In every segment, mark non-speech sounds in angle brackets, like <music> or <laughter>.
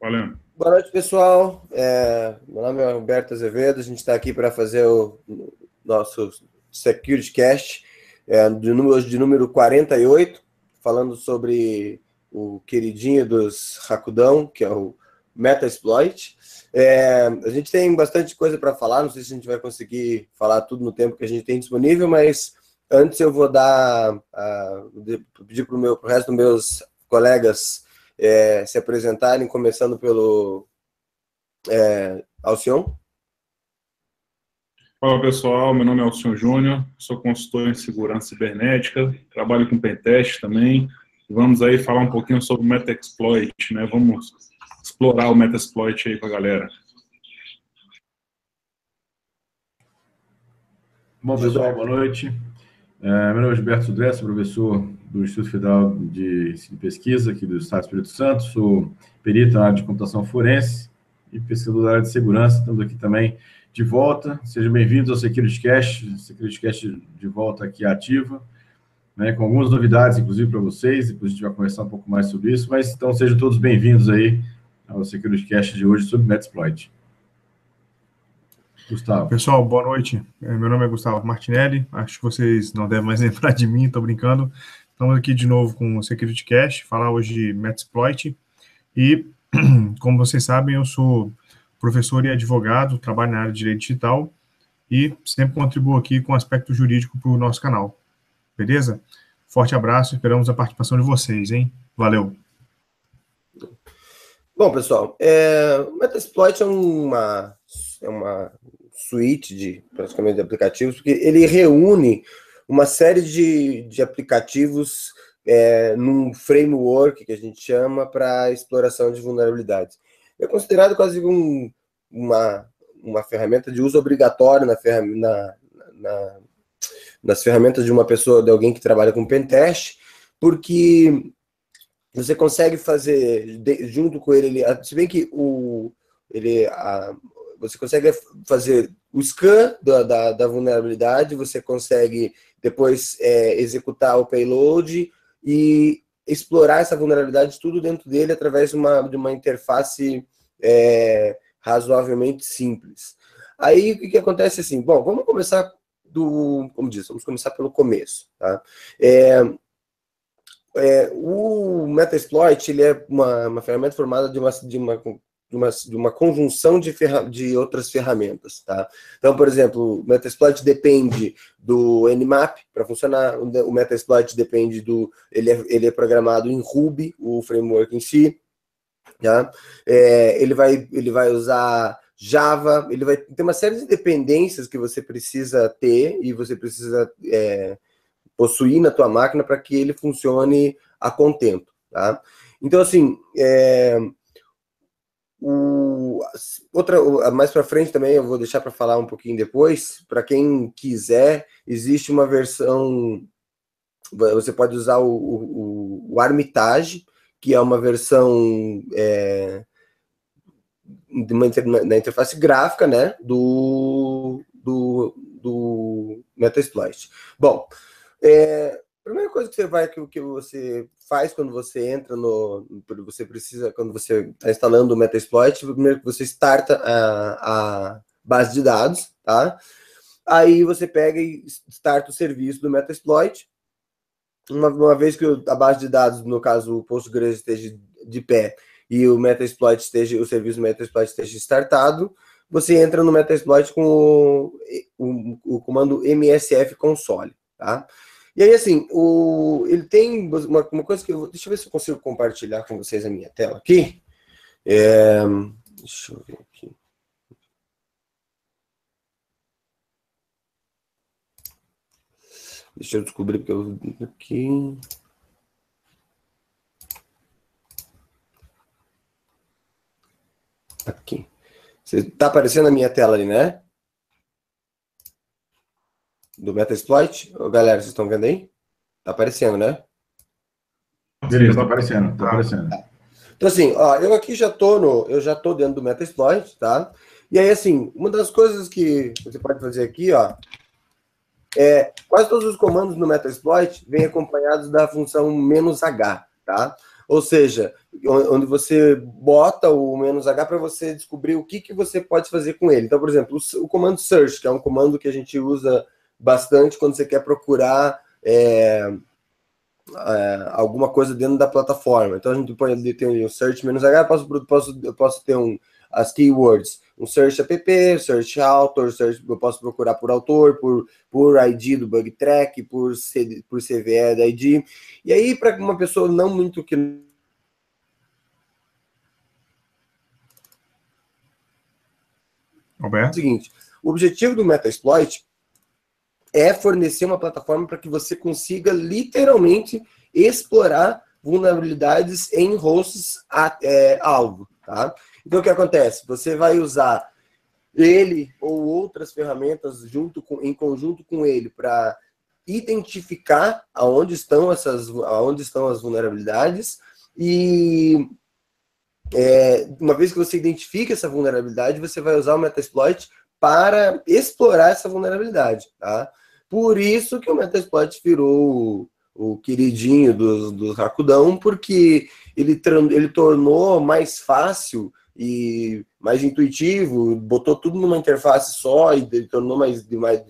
Valeu. Boa noite, pessoal. É, meu nome é Roberto Azevedo. A gente está aqui para fazer o nosso Security Cast é, de, número, de número 48, falando sobre o queridinho dos Rakudão, que é o Metasploit. É, a gente tem bastante coisa para falar, não sei se a gente vai conseguir falar tudo no tempo que a gente tem disponível, mas antes eu vou dar, uh, pedir para o resto dos meus colegas é, se apresentarem, começando pelo é, Alcion. Fala pessoal, meu nome é Alcion Júnior, sou consultor em segurança cibernética, trabalho com pentest também. Vamos aí falar um pouquinho sobre o Metaexploit, né? Vamos explorar o Metasploit aí com a galera. Bom, pessoal, boa noite. É, meu nome é Gilberto Dressa, professor do Instituto Federal de, Pesquisa aqui do Estado do Espírito Santo, sou perito na área de computação forense e pesquisador da área de segurança. Estamos aqui também de volta. Sejam bem-vindos ao SecurityCast, SecurityCast de volta aqui ativa, né, com algumas novidades, inclusive, para vocês, depois a gente vai conversar um pouco mais sobre isso, mas então sejam todos bem-vindos aí ao SecurityCast de hoje sobre Metasploit. Gustavo. Pessoal, boa noite. Meu nome é Gustavo Martinelli. Acho que vocês não devem mais <laughs> lembrar de mim, estou brincando. Estamos aqui de novo com o SecurityCast, falar hoje de Metasploit. E, <clears throat> como vocês sabem, eu sou professor e advogado, trabalho na área de direito digital e sempre contribuo aqui com aspecto jurídico para o nosso canal. Beleza? Forte abraço, esperamos a participação de vocês, hein? Valeu! Bom, pessoal, é, o Metasploit é uma, é uma suíte de praticamente de aplicativos, porque ele reúne uma série de, de aplicativos é, num framework que a gente chama para exploração de vulnerabilidades. É considerado quase um, uma, uma ferramenta de uso obrigatório na, na, na, nas ferramentas de uma pessoa, de alguém que trabalha com pentest, porque você consegue fazer de, junto com ele, ele, se bem que o ele a, você consegue fazer o scan da, da, da vulnerabilidade, você consegue depois é, executar o payload e explorar essa vulnerabilidade tudo dentro dele através de uma, de uma interface é, razoavelmente simples. Aí o que, que acontece assim? Bom, vamos começar do, como diz, vamos começar pelo começo, tá? É, é, o Metasploit ele é uma, uma ferramenta formada de uma, de uma, de uma, de uma conjunção de, de outras ferramentas. Tá? Então, por exemplo, o Metasploit depende do Nmap para funcionar, o Metasploit depende do. Ele é, ele é programado em Ruby, o framework em si. Tá? É, ele, vai, ele vai usar Java, ele vai ter uma série de dependências que você precisa ter e você precisa é, possuir na tua máquina para que ele funcione a contento, tá? Então, assim, é, o, outra, mais para frente também, eu vou deixar para falar um pouquinho depois, para quem quiser, existe uma versão, você pode usar o, o, o Armitage, que é uma versão é, na interface gráfica, né, do, do, do Metasploit. Bom, é, primeira coisa que você vai que, que você faz quando você entra no você precisa quando você está instalando o Metasploit, primeiro que você starta a, a base de dados, tá? Aí você pega e starta o serviço do Metasploit. Uma, uma vez que a base de dados, no caso o Postgres esteja de pé e o Metasploit esteja, o serviço Metasploit esteja startado, você entra no Metasploit com o, o, o comando msf console, tá? E aí, assim, o, ele tem uma, uma coisa que eu. Deixa eu ver se eu consigo compartilhar com vocês a minha tela aqui. É, deixa eu ver aqui. Deixa eu descobrir porque eu aqui. Aqui. Você tá aparecendo a minha tela ali, né? Do Metasploit. Ô, galera, vocês estão vendo aí? Tá aparecendo, né? Beleza, tá aparecendo, tá aparecendo. Então, assim, ó, eu aqui já tô no. Eu já tô dentro do Metasploit, tá? E aí, assim, uma das coisas que você pode fazer aqui, ó, é quase todos os comandos no Metasploit vêm acompanhados da função "-h", tá? Ou seja, onde você bota o menos H para você descobrir o que, que você pode fazer com ele. Então, por exemplo, o, o comando search, que é um comando que a gente usa bastante quando você quer procurar é, é, alguma coisa dentro da plataforma. Então a gente pode ter um search menos H, posso, posso, eu posso ter um, as keywords, um search app, search author, search, eu posso procurar por autor, por, por ID do bug track, por, C, por CVE da ID. E aí, para uma pessoa não muito que Alberto? É o seguinte, o objetivo do Metasploit é fornecer uma plataforma para que você consiga literalmente explorar vulnerabilidades em hosts é, alvo, tá? Então o que acontece? Você vai usar ele ou outras ferramentas junto com, em conjunto com ele para identificar aonde estão essas aonde estão as vulnerabilidades e é, uma vez que você identifica essa vulnerabilidade, você vai usar o Metasploit para explorar essa vulnerabilidade, tá? Por isso que o Metasploit virou o, o queridinho dos, dos Rakudão, porque ele, ele tornou mais fácil e mais intuitivo, botou tudo numa interface só e tornou mais, mais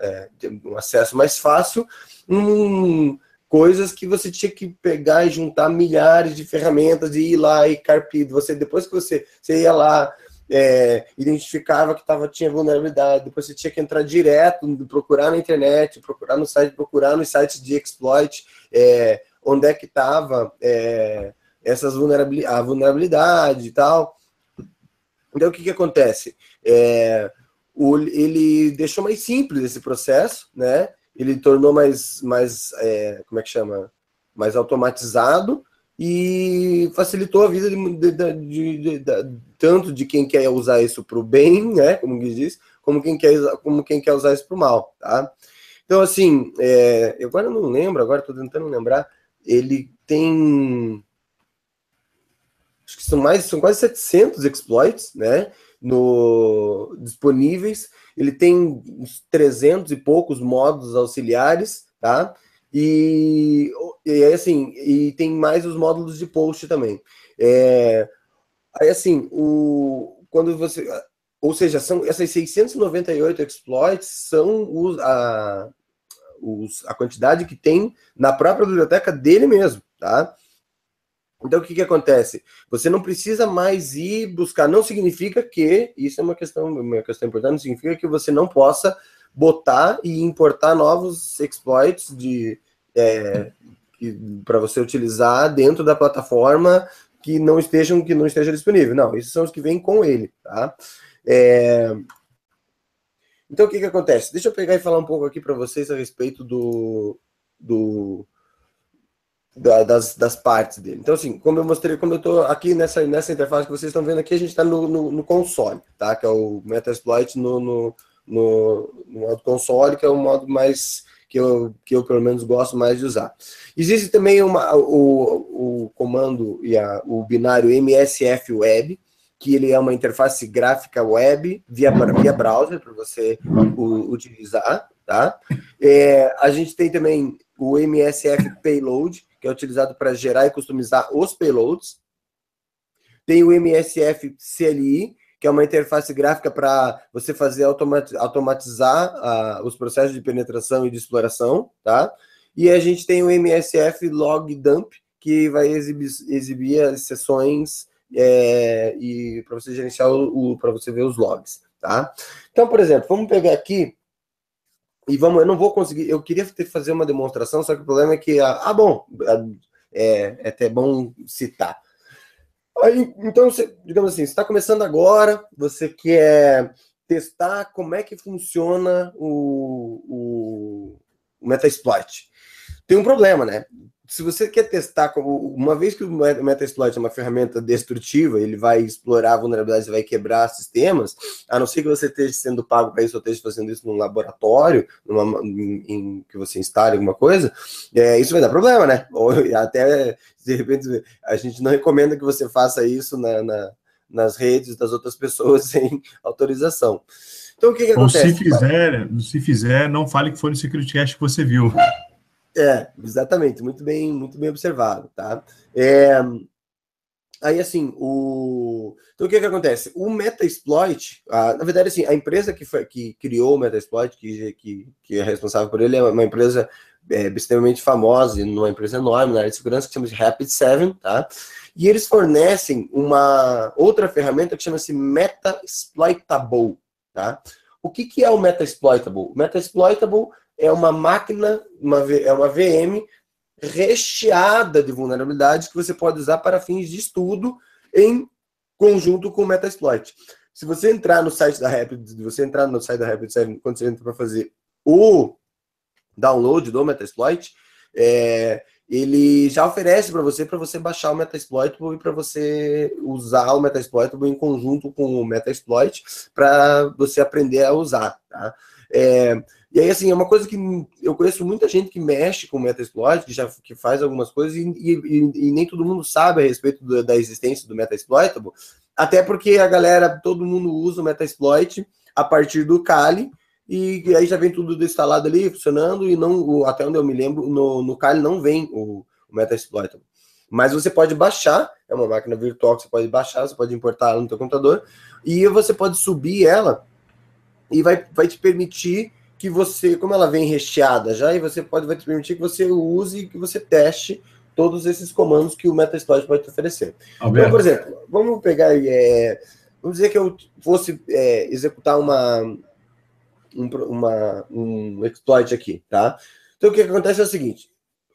é, um acesso mais fácil, um, coisas que você tinha que pegar e juntar milhares de ferramentas e ir lá e carpir. Você depois que você, você ia lá é, identificava que tava, tinha vulnerabilidade, depois você tinha que entrar direto, procurar na internet, procurar no site, procurar nos sites de exploit, é, onde é que estava é, essas vulnerabilidade, a vulnerabilidade e tal. Então, o que, que acontece? É, o, ele deixou mais simples esse processo, né? Ele tornou mais, mais é, como é que chama? Mais automatizado, e facilitou a vida de, de, de, tanto de quem quer usar isso para o bem, né, como diz, como quem quer, como quem quer usar isso para o mal, tá? Então, assim, é, eu agora não lembro, agora estou tentando lembrar, ele tem, acho que são mais, são quase 700 exploits, né, no, disponíveis, ele tem uns 300 e poucos modos auxiliares, tá? E, e assim, e tem mais os módulos de post também. É, aí assim, o, quando você. Ou seja, são essas 698 exploits são os, a, os, a quantidade que tem na própria biblioteca dele mesmo, tá? Então, o que, que acontece? Você não precisa mais ir buscar. Não significa que, isso é uma questão, uma questão importante, não significa que você não possa botar e importar novos exploits de é, para você utilizar dentro da plataforma que não estejam que não esteja disponível. Não, esses são os que vêm com ele, tá? É... Então o que que acontece? Deixa eu pegar e falar um pouco aqui para vocês a respeito do, do da, das, das partes dele. Então, assim, como eu mostrei, como eu estou aqui nessa, nessa interface que vocês estão vendo aqui, a gente está no, no, no, console, tá? Que é o Metasploit no, no, no, no modo console, que é o modo mais que eu, que eu pelo menos gosto mais de usar. Existe também uma, o, o comando e a, o binário MSF Web, que ele é uma interface gráfica web via, via browser para você o, utilizar, tá? É, a gente tem também o MSF Payload, que é utilizado para gerar e customizar os payloads. Tem o MSF CLI, que é uma interface gráfica para você fazer automatizar uh, os processos de penetração e de exploração, tá? E a gente tem o MSF Log Dump, que vai exibir, exibir as sessões é, e para você gerenciar o, o para você ver os logs, tá? Então, por exemplo, vamos pegar aqui e vamos, eu não vou conseguir, eu queria ter, fazer uma demonstração, só que o problema é que, ah, ah bom, é, é até bom citar. Aí, então, você, digamos assim, você está começando agora, você quer testar como é que funciona o, o, o Metasploit. Tem um problema, né? Se você quer testar, uma vez que o Metasploit é uma ferramenta destrutiva, ele vai explorar vulnerabilidades e vai quebrar sistemas, a não ser que você esteja sendo pago para isso, ou esteja fazendo isso num laboratório, numa, em, em, que você instale alguma coisa, é, isso vai dar problema, né? Ou <laughs> até, de repente, a gente não recomenda que você faça isso na, na, nas redes das outras pessoas <laughs> sem autorização. Então, o que, que acontece? Ou se fizer, se fizer, não fale que foi no SecurityCast que você viu. É, exatamente, muito bem, muito bem observado, tá? É, aí assim, o então o que que acontece? O Metasploit, a, na verdade assim, a empresa que, foi, que criou o Metasploit, que, que, que é responsável por ele, é uma empresa é, extremamente famosa, uma empresa enorme na área de segurança que chama-se Rapid7, tá? E eles fornecem uma outra ferramenta que chama-se Metasploitable, tá? O que, que é o Metasploitable? Metasploitable é uma máquina, uma, é uma VM recheada de vulnerabilidades que você pode usar para fins de estudo em conjunto com o Metasploit. Se você entrar no site da Rapid, se você entrar no site da Rapid 7, quando você entra para fazer o download do Metasploit, é, ele já oferece para você para você baixar o Metasploitable e para você usar o Metasploitable em conjunto com o Metasploit para você aprender a usar, tá? É, e aí, assim, é uma coisa que eu conheço muita gente que mexe com Metasploit, que já que faz algumas coisas, e, e, e nem todo mundo sabe a respeito do, da existência do Metasploitable, até porque a galera, todo mundo usa o Metasploit a partir do Kali, e aí já vem tudo instalado ali, funcionando, e não, até onde eu me lembro, no, no Kali não vem o, o. Mas você pode baixar, é uma máquina virtual que você pode baixar, você pode importar ela no seu computador, e você pode subir ela, e vai, vai te permitir que você, como ela vem recheada já, e você pode vai te permitir que você use e que você teste todos esses comandos que o Metasploit pode te oferecer. Alberto. Então, por exemplo, vamos pegar, é, vamos dizer que eu fosse é, executar uma, um, uma, um exploit aqui, tá? Então, o que acontece é o seguinte,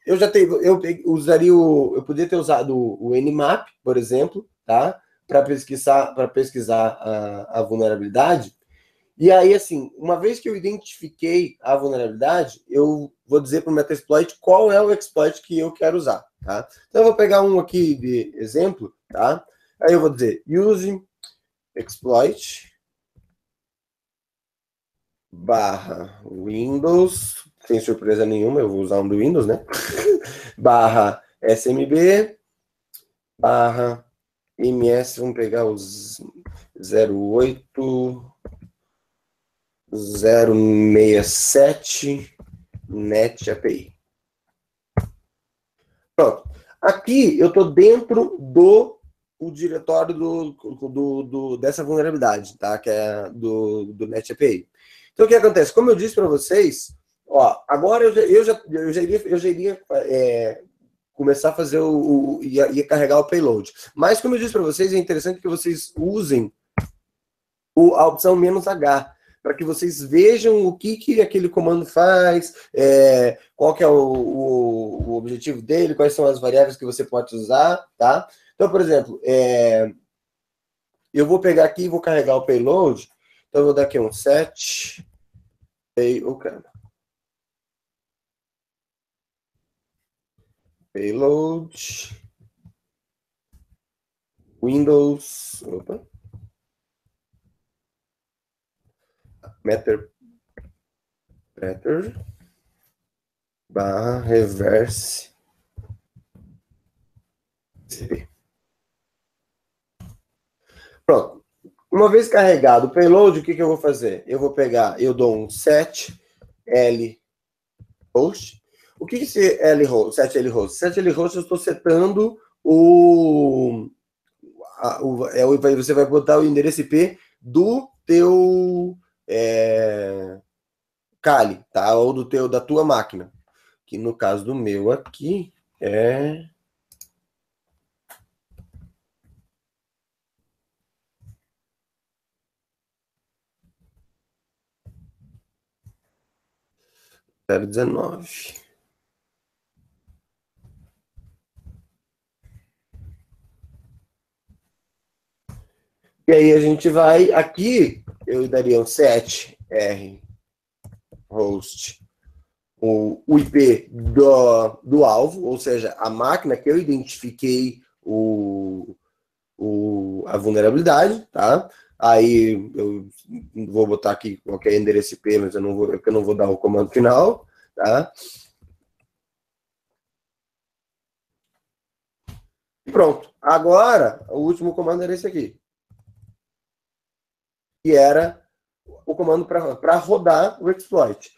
eu já tenho, eu usaria o, eu poderia ter usado o, o Nmap, por exemplo, tá? Para pesquisar, para pesquisar a, a vulnerabilidade, e aí, assim, uma vez que eu identifiquei a vulnerabilidade, eu vou dizer para o Metasploit qual é o exploit que eu quero usar, tá? Então, eu vou pegar um aqui de exemplo, tá? Aí eu vou dizer use exploit barra Windows, sem surpresa nenhuma, eu vou usar um do Windows, né? <laughs> barra SMB barra MS, vamos pegar os 08 067 NET API. Pronto. Aqui eu estou dentro do o diretório do, do, do, dessa vulnerabilidade, tá? Que é do, do NET API. Então o que acontece? Como eu disse para vocês, ó, agora eu já, eu já, eu já iria, eu já iria é, começar a fazer o, o ia, ia, carregar o payload. Mas como eu disse para vocês, é interessante que vocês usem o, a opção menos "-h", para que vocês vejam o que, que aquele comando faz, é, qual que é o, o, o, objetivo dele, quais são as variáveis que você pode usar, tá? Então, por exemplo, é, eu vou pegar aqui e vou carregar o payload, então eu vou dar aqui um set, payload, Windows, opa, meter meter barra reverse cp. Pronto. Uma vez carregado o payload, o que, que eu vou fazer? Eu vou pegar, eu dou um set L host. O que, que esse L host, set L host? Set L host eu estou setando o, a, o, é, você vai botar o endereço IP do teu é, Kali, tá? Ou do teu da tua máquina. Que no caso do meu aqui é zero dezenove. E aí a gente vai aqui eu daria um 7R host o, o IP do, do alvo, ou seja, a máquina que eu identifiquei o, o, a vulnerabilidade, tá? Aí eu vou botar aqui qualquer endereço IP, mas eu não vou, eu não vou dar o comando final, tá? Pronto. Agora, o último comando era esse aqui que era o comando para rodar o exploit.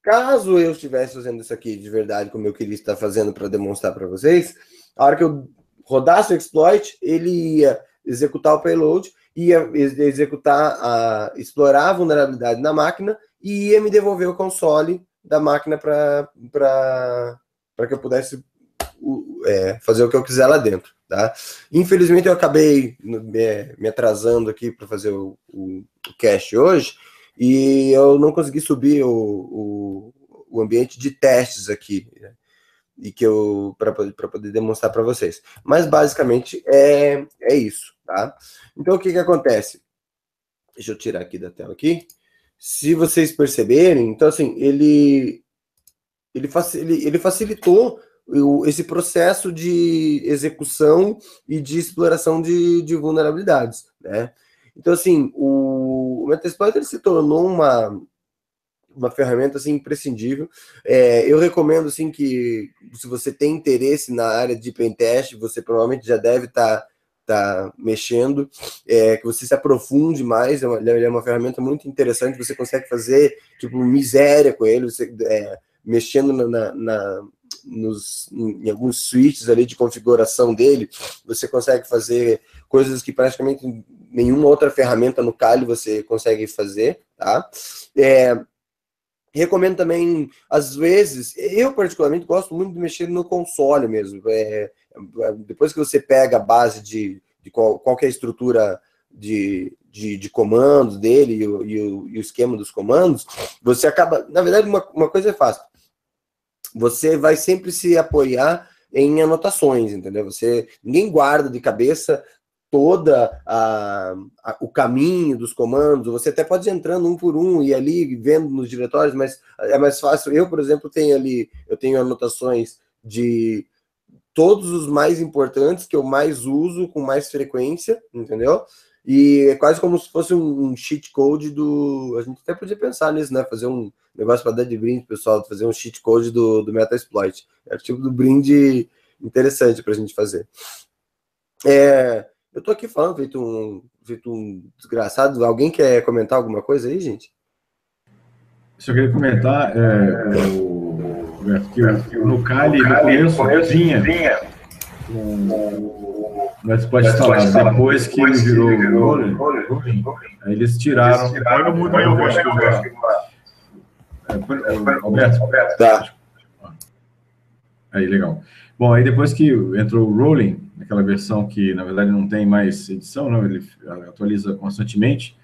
caso eu estivesse fazendo isso aqui de verdade, como eu queria estar fazendo para demonstrar para vocês, a hora que eu rodasse o exploit, ele ia executar o payload, ia executar, a, explorar a vulnerabilidade na máquina e ia me devolver o console da máquina para que eu pudesse é, fazer o que eu quiser lá dentro. Tá? Infelizmente eu acabei me, me atrasando aqui para fazer o, o, cache hoje e eu não consegui subir o, o, ambiente de testes aqui né? e que eu para poder demonstrar para vocês. Mas basicamente é, é isso, tá? Então o que que acontece? Deixa eu tirar aqui da tela aqui. Se vocês perceberem, então assim, ele ele, ele facilitou esse processo de execução e de exploração de, de vulnerabilidades, né? Então, assim, o, o se tornou uma, uma ferramenta assim, imprescindível. É, eu recomendo assim, que se você tem interesse na área de pentest, você provavelmente já deve estar tá, tá mexendo, é, que você se aprofunde mais. É uma, é uma ferramenta muito interessante. Você consegue fazer tipo miséria com ele, você, é, mexendo na, na, nos, em alguns switches ali de configuração dele, você consegue fazer coisas que praticamente nenhuma outra ferramenta no Kali você consegue fazer, tá? É, recomendo também, às vezes, eu particularmente gosto muito de mexer no console mesmo. É, depois que você pega a base de, de qual, qualquer estrutura de, de, de comandos dele e o, e, o, e o, esquema dos comandos, você acaba. Na verdade, uma, uma coisa é fácil você vai sempre se apoiar em anotações, entendeu? Você ninguém guarda de cabeça toda a, a, o caminho dos comandos. Você até pode ir entrando um por um e ali vendo nos diretórios, mas é mais fácil. Eu, por exemplo, tenho ali, eu tenho anotações de todos os mais importantes que eu mais uso com mais frequência, entendeu? E é quase como se fosse um, cheat code do. A gente até podia pensar nisso, né? Fazer um negócio para dar de brinde, pessoal, fazer um cheat code do, do Metasploit. É o tipo do brinde interessante para a gente fazer. É, eu tô aqui falando, feito um, feito um desgraçado. Alguém quer comentar alguma coisa aí, gente? Se eu queria comentar, é, o, que no Cali, no começo, vinha, um, mas pode instalar. Depois que ele virou o aí eles tiraram. Olha muito eu acho que Alberto, Alberto. Tá. Aí, legal. Bom, aí depois que entrou o Rolling, aquela versão que na verdade não tem mais edição, não, ele atualiza constantemente,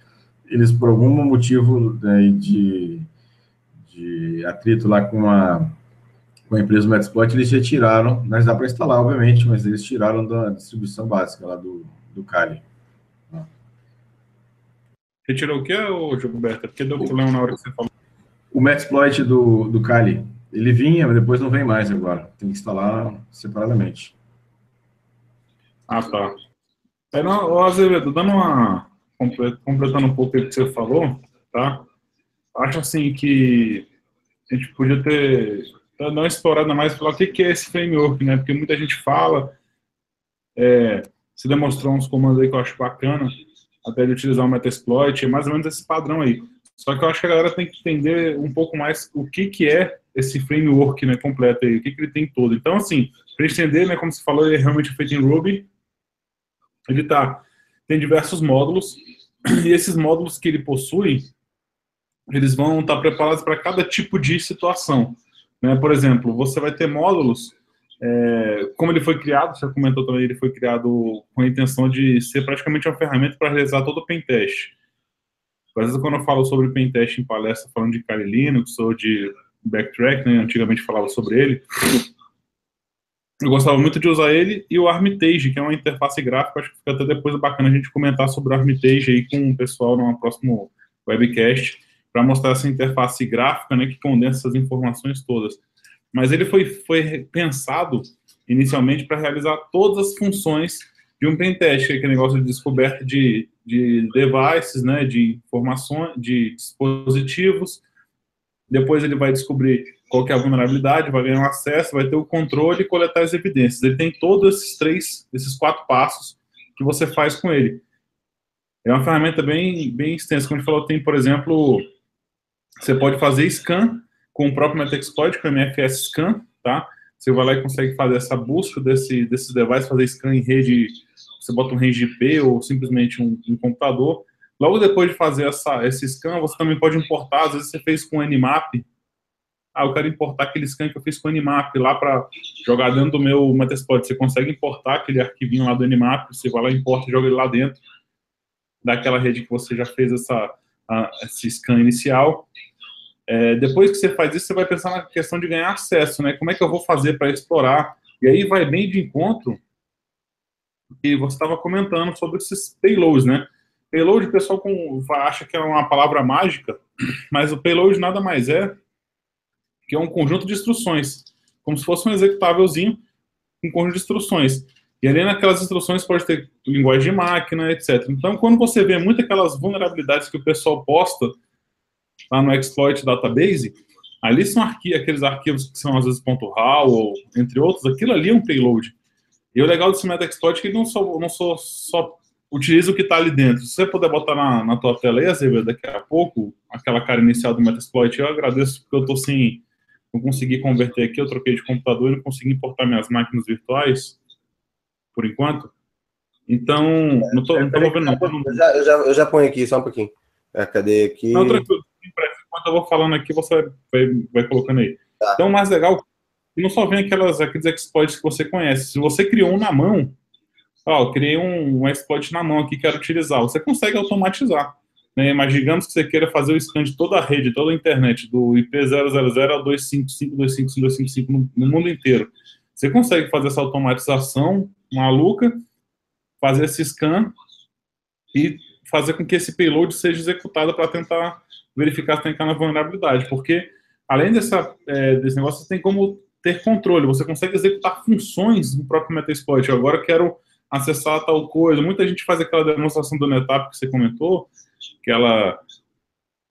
eles por algum motivo né, de, de atrito lá com a com a empresa Metasploit, eles retiraram, mas dá para instalar, obviamente, mas eles tiraram da distribuição básica lá do, do Kali. Retirou o que, Gilberto? Porque deu problema na hora que você falou. O Metasploit do, do Kali, ele vinha, mas depois não vem mais agora. Tem que instalar separadamente. Ah, tá. É, não, Azevedo, dando uma. completando um pouco o que você falou, tá? Acho assim que a gente podia ter dar uma explorada mais falar o que, que é esse framework, né? Porque muita gente fala, é, se demonstrou uns comandos aí que eu acho bacana, até de utilizar o Metasploit, é mais ou menos esse padrão aí. Só que eu acho que a galera tem que entender um pouco mais o que, que é esse framework né, completo aí, o que, que ele tem todo. Então, assim, para entender, né, como você falou, ele é realmente feito em Ruby. Ele tá, tem diversos módulos, e esses módulos que ele possui, eles vão estar tá preparados para cada tipo de situação. Né? Por exemplo, você vai ter módulos, é, como ele foi criado, você comentou também, ele foi criado com a intenção de ser praticamente uma ferramenta para realizar todo o pentest. Às vezes, quando eu falo sobre pentest em palestra, falando de Kali Linux ou de Backtrack, né, antigamente falava sobre ele, eu gostava muito de usar ele e o Armitage, que é uma interface gráfica, acho que fica até depois bacana a gente comentar sobre o Armitage aí com o pessoal no próximo webcast para mostrar essa interface gráfica, né, que condensa essas informações todas. Mas ele foi, foi pensado inicialmente para realizar todas as funções de um pentest, que é aquele negócio de descoberta de, de devices, né, de informações, de dispositivos. Depois ele vai descobrir qual é a vulnerabilidade, vai ganhar acesso, vai ter o controle e coletar as evidências. Ele tem todos esses três, esses quatro passos que você faz com ele. É uma ferramenta bem, bem extensa. Como a gente falou, tem, por exemplo, você pode fazer scan com o próprio Metaexploit, com o MFS Scan, tá? Você vai lá e consegue fazer essa busca desse, desses devices, fazer scan em rede, você bota um range IP ou simplesmente um, um computador. Logo depois de fazer essa, esse scan, você também pode importar, às vezes você fez com Nmap, ah, eu quero importar aquele scan que eu fiz com o Nmap lá para jogar dentro do meu Metasploit. Você consegue importar aquele arquivinho lá do Nmap, você vai lá, importa e joga ele lá dentro daquela rede que você já fez essa, a, esse scan inicial. É, depois que você faz isso, você vai pensar na questão de ganhar acesso, né? Como é que eu vou fazer para explorar? E aí vai bem de encontro que você estava comentando sobre esses payloads, né? Payload, o pessoal com, acha que é uma palavra mágica, mas o payload nada mais é que é um conjunto de instruções, como se fosse um executávelzinho, um conjunto de instruções. E ali naquelas instruções pode ter linguagem de máquina, etc. Então, quando você vê muito aquelas vulnerabilidades que o pessoal posta lá no exploit database, ali são arqui aqueles arquivos que são às vezes .raw ou entre outros, aquilo ali é um payload. E o legal desse meta-exploit é que não só, não só, só utiliza o que está ali dentro. Se você puder botar na, na tua tela aí, Azevedo, daqui a pouco, aquela cara inicial do meta-exploit, eu agradeço porque eu estou sem não consegui converter aqui, eu troquei de computador e não consegui importar minhas máquinas virtuais, por enquanto. Então, não estou vendo não. Eu já, eu, já, eu já ponho aqui, só um pouquinho. É, cadê aqui? Não, tranquilo. Enquanto eu vou falando aqui, você vai, vai colocando aí. Tá. Então, o mais legal, não só vem aquelas, aqueles exploits que você conhece. Se você criou um na mão, ó, eu criei um, um exploit na mão aqui, quero utilizar. Você consegue automatizar. Né? Mas digamos que você queira fazer o scan de toda a rede, toda a internet, do IP 000 ao 255.255.255 no, no mundo inteiro. Você consegue fazer essa automatização maluca, fazer esse scan e fazer com que esse payload seja executado para tentar verificar se tem aquela vulnerabilidade. Porque, além dessa, é, desse negócio, você tem como ter controle. Você consegue executar funções no próprio Metasploit. Eu agora quero acessar tal coisa. Muita gente faz aquela demonstração do NetApp que você comentou, que ela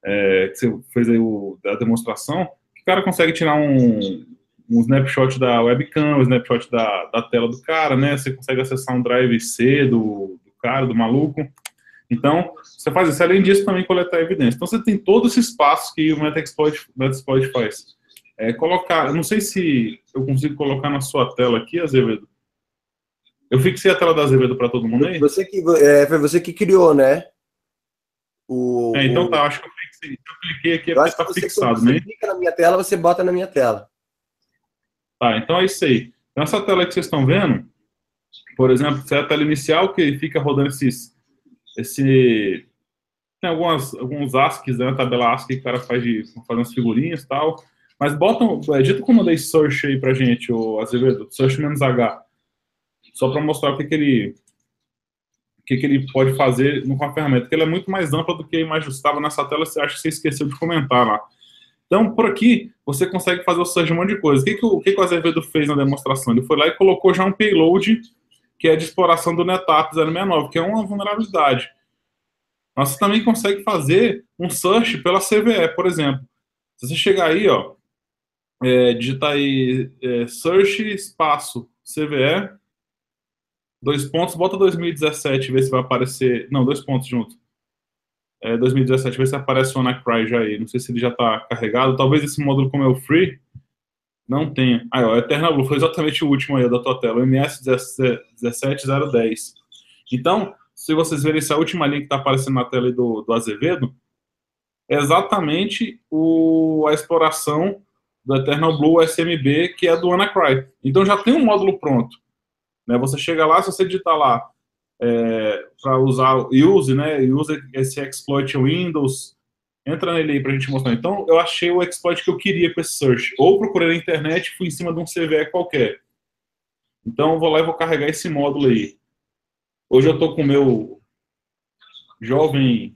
é, que você fez aí o, a demonstração, que o cara consegue tirar um, um snapshot da webcam, um snapshot da, da tela do cara, né? Você consegue acessar um drive C do, do cara, do maluco. Então, você faz isso. Além disso, também coletar evidência. Então, você tem todo esse espaço que o Metaexploit faz. É, colocar, eu não sei se eu consigo colocar na sua tela aqui, Azevedo. Eu fixei a tela da Azevedo para todo mundo aí? Você que, é, foi você que criou, né? O, é, então tá, acho que eu, fixei, eu cliquei aqui, é porque está fixado, você né? Você clica na minha tela, você bota na minha tela. Tá, então é isso aí. Nessa tela que vocês estão vendo, por exemplo, essa é a tela inicial que fica rodando esses, esse... Tem algumas, alguns ASCIIs, né, tabela ASCII que o cara faz de fazer umas figurinhas e tal. Mas botam, é, dito como aí search aí pra gente, o Azevedo, search menos H. Só para mostrar o que, que ele que, que ele pode fazer com a ferramenta, que ela é muito mais ampla do que eu imaginava nessa tela, você acha que você esqueceu de comentar lá. Então, por aqui, você consegue fazer o search de um monte de coisa. O que, que, o, que, que o Azevedo fez na demonstração? Ele foi lá e colocou já um payload, que é de exploração do NetApp 069, que é uma vulnerabilidade. Mas você também consegue fazer um search pela CVE, por exemplo. Se você chegar aí, ó, é, digitar aí é, search espaço CVE, Dois pontos, bota 2017, vê se vai aparecer. Não, dois pontos junto. É, 2017, vê se aparece o WannaCry já aí. Não sei se ele já está carregado. Talvez esse módulo, como é o free, não tenha. Aí, ó, Eternal Blue foi exatamente o último aí da tua tela, o MS 17010. Então, se vocês verem essa última linha que está aparecendo na tela do, do Azevedo, é exatamente o, a exploração do Eternal Blue SMB, que é do WannaCry. Então já tem um módulo pronto. Né? Você chega lá, se você digitar lá é, para usar use, né? Use esse exploit Windows, entra nele aí para a gente mostrar. Então, eu achei o exploit que eu queria com esse search. Ou procurei na internet e fui em cima de um CVE qualquer. Então, eu vou lá e vou carregar esse módulo aí. Hoje eu estou com o meu jovem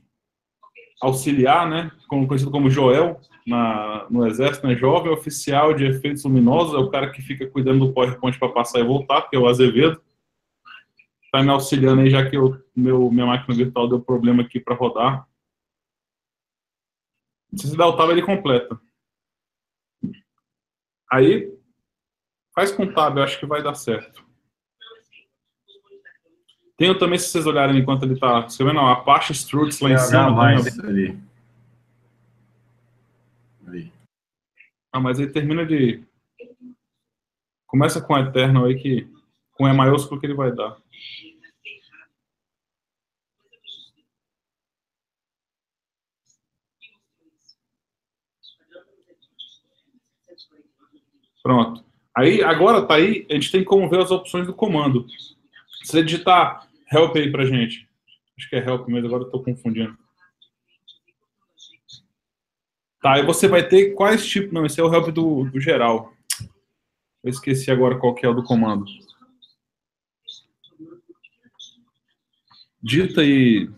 auxiliar, né? Conhecido como Joel, na, no Exército, né? Jovem oficial de efeitos luminosos, é o cara que fica cuidando do PowerPoint para passar e voltar, que é o Azevedo. Está me auxiliando aí, já que o meu, minha máquina virtual deu problema aqui para rodar. Se você der o tab, ele completa. Aí, faz com o tab, eu acho que vai dar certo. Tenho também, se vocês olharem enquanto ele está escrevendo, a Apache Struts lá em cima. Mais, ali. Ah, mas aí termina de... Começa com Eternal aí que... Com E maiúsculo que ele vai dar. Pronto. Aí, agora tá aí, a gente tem como ver as opções do comando. Se você digitar help aí pra gente. Acho que é help mesmo, agora eu tô confundindo. Tá, aí você vai ter quais tipos... Não, esse é o help do, do geral. Eu esqueci agora qual que é o do comando. Dita aí...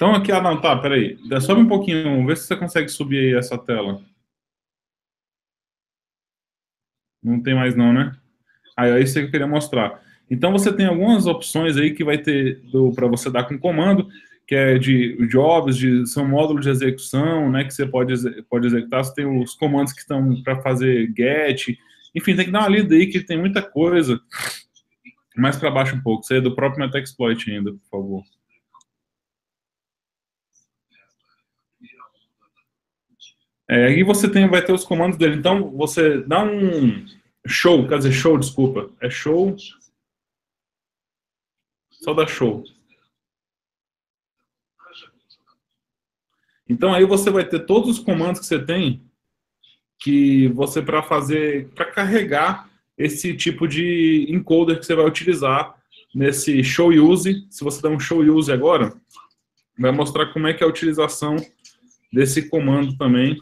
Então aqui, ah não, tá, peraí. Sobe um pouquinho, vê se você consegue subir aí essa tela. Não tem mais não, né? Aí é isso que eu queria mostrar. Então você tem algumas opções aí que vai ter para você dar com comando que é de jobs, de, são módulos de execução, né, que você pode, pode executar, você tem os comandos que estão para fazer get, enfim, tem que dar uma lida aí que tem muita coisa. Mais para baixo um pouco, isso aí é do próprio Metaxploit ainda, por favor. É, aí você tem, vai ter os comandos dele. Então, você dá um show, quer dizer, show, desculpa. É show. Só dá show. Então aí você vai ter todos os comandos que você tem que você para fazer, para carregar esse tipo de encoder que você vai utilizar nesse show use. Se você der um show use agora, vai mostrar como é que é a utilização desse comando também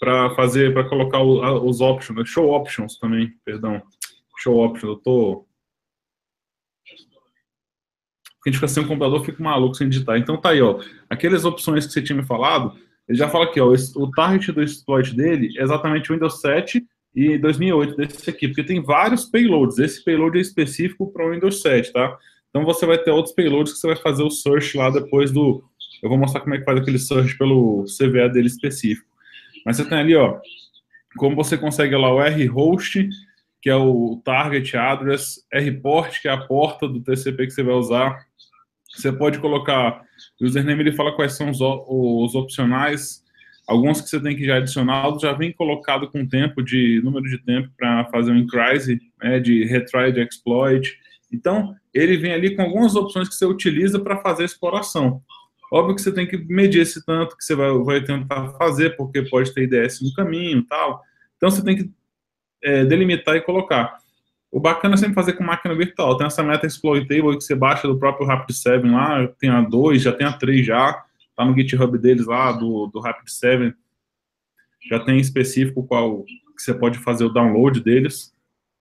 para fazer, para colocar os options, show options também, perdão, show options, eu tô porque a gente fica sem um computador, fica maluco sem digitar. Então tá aí, ó. Aquelas opções que você tinha me falado, ele já fala aqui, ó, o target do exploit dele é exatamente o Windows 7 e 2008 desse aqui, porque tem vários payloads. Esse payload é específico para o Windows 7, tá? Então você vai ter outros payloads que você vai fazer o search lá depois do... Eu vou mostrar como é que faz aquele search pelo CVE dele específico. Mas você tem ali, ó, como você consegue lá o R-host, que é o target address, R-port, que é a porta do TCP que você vai usar, você pode colocar, o username ele fala quais são os, os opcionais, alguns que você tem que já adicionar, já vem colocado com tempo, de número de tempo para fazer um increase, né, de retry, de exploit. Então, ele vem ali com algumas opções que você utiliza para fazer a exploração. Óbvio que você tem que medir esse tanto que você vai, vai tentar fazer, porque pode ter IDS no caminho tal. Então, você tem que é, delimitar e colocar. O bacana é sempre fazer com máquina virtual. Tem essa meta exploitable que você baixa do próprio Rapid7 lá, tem a 2, já tem a 3 já, tá no GitHub deles lá, do, do Rapid7. Já tem específico qual que você pode fazer o download deles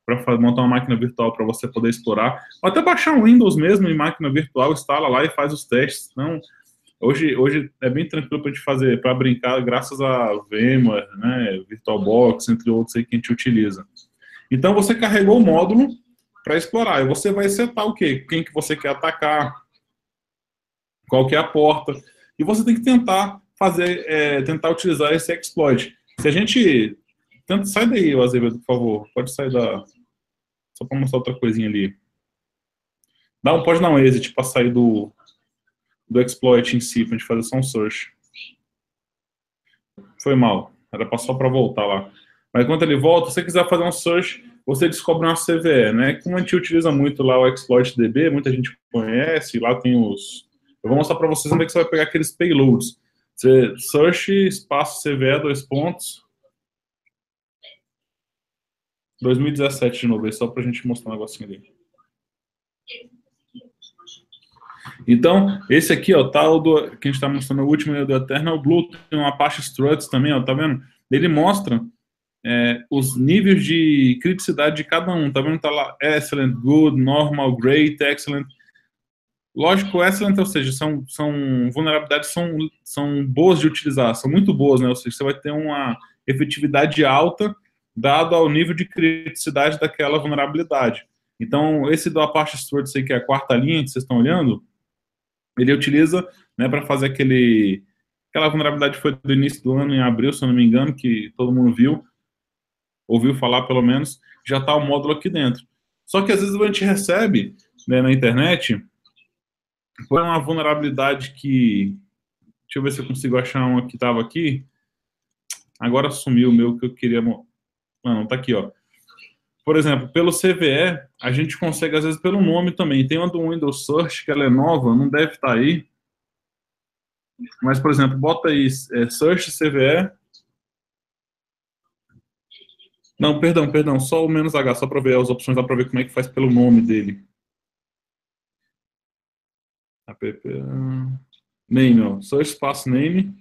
para montar uma máquina virtual para você poder explorar. Ou até baixar um Windows mesmo em máquina virtual, instala lá e faz os testes. Então, hoje, hoje é bem tranquilo para gente fazer, para brincar, graças a VMware, né, VirtualBox, entre outros aí que a gente utiliza. Então você carregou o módulo para explorar. E você vai setar o quê? Quem que você quer atacar, qual que é a porta. E você tem que tentar fazer, é, tentar utilizar esse exploit. Se a gente. Tenta, sai daí, Azevedo, por favor. Pode sair da. Só para mostrar outra coisinha ali. Dá um, pode dar um exit para sair do, do exploit em si, para a gente fazer só um search. Foi mal. Era só para voltar lá. Mas quando ele volta, se você quiser fazer um search, você descobre uma CVE, né? Como a gente utiliza muito lá o ExploitDB, muita gente conhece, lá tem os... Eu vou mostrar para vocês onde é que você vai pegar aqueles payloads. Você search, espaço CVE, dois pontos. 2017 de novo, só para a gente mostrar um negocinho ali. Então, esse aqui, ó, tá o do, que a gente está mostrando o último, é do Eternal Blue, tem uma Apache Struts também, ó, tá vendo? Ele mostra é, os níveis de criticidade de cada um. Tá vendo? Tá lá excellent, good, normal, great, excellent. Lógico, excellent, ou seja, são, são vulnerabilidades são, são boas de utilizar, são muito boas, né? Ou seja, você vai ter uma efetividade alta dado ao nível de criticidade daquela vulnerabilidade. Então, esse do Apache Steward, que é a quarta linha que vocês estão olhando, ele utiliza né, para fazer aquele. Aquela vulnerabilidade foi do início do ano, em abril, se eu não me engano, que todo mundo viu, ouviu falar pelo menos, já está o módulo aqui dentro. Só que às vezes a gente recebe né, na internet por uma vulnerabilidade que Deixa eu ver se eu consigo achar uma que estava aqui. Agora sumiu o meu que eu queria. Não, não, tá aqui, ó. Por exemplo, pelo CVE, a gente consegue, às vezes, pelo nome também. Tem uma do Windows Search, que ela é nova, não deve estar tá aí. Mas, por exemplo, bota aí é, Search CVE. Não, perdão, perdão, só o menos H, só para ver as opções, dá para ver como é que faz pelo nome dele. App. Name, ó. Search espaço name.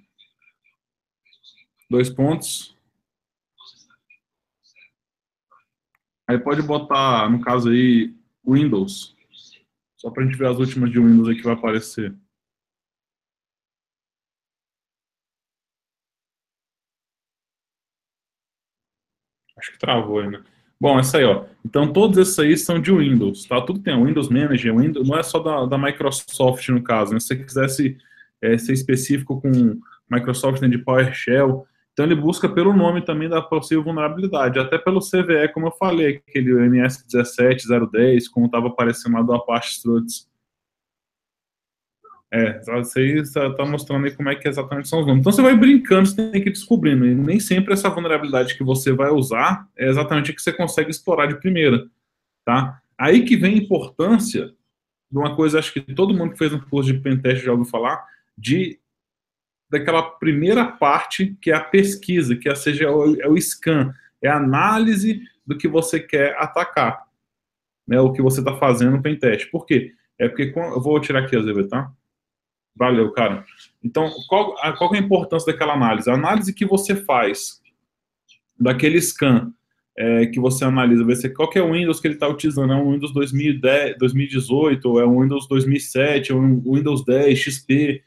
Dois pontos. Aí pode botar, no caso aí, Windows. Só para a gente ver as últimas de Windows aí que vai aparecer. Acho que travou aí, né? Bom, essa aí, ó. Então, todos esses aí são de Windows, tá? Tudo tem Windows Manager, Windows, não é só da, da Microsoft, no caso, né? Se você quisesse é, ser específico com Microsoft né, de PowerShell, então ele busca pelo nome também da possível vulnerabilidade, até pelo CVE, como eu falei, aquele MS17010, como estava aparecendo lá do Apache Struts. É, aí está mostrando aí como é que exatamente são os nomes. Então você vai brincando, você tem que ir descobrindo. E nem sempre essa vulnerabilidade que você vai usar é exatamente a que você consegue explorar de primeira. Tá? Aí que vem a importância de uma coisa, acho que todo mundo que fez um curso de pentest já ouviu falar, de daquela primeira parte, que é a pesquisa, que é, seja, é o, é o scan, é a análise do que você quer atacar, né, o que você está fazendo no pentest. Por quê? É porque, eu vou tirar aqui a ZB, tá? Valeu, cara. Então, qual, qual é a importância daquela análise? A análise que você faz daquele scan é, que você analisa, ver se qual é o Windows que ele está utilizando, é um Windows 2010, 2018, ou é um Windows 2007, ou um Windows 10, XP,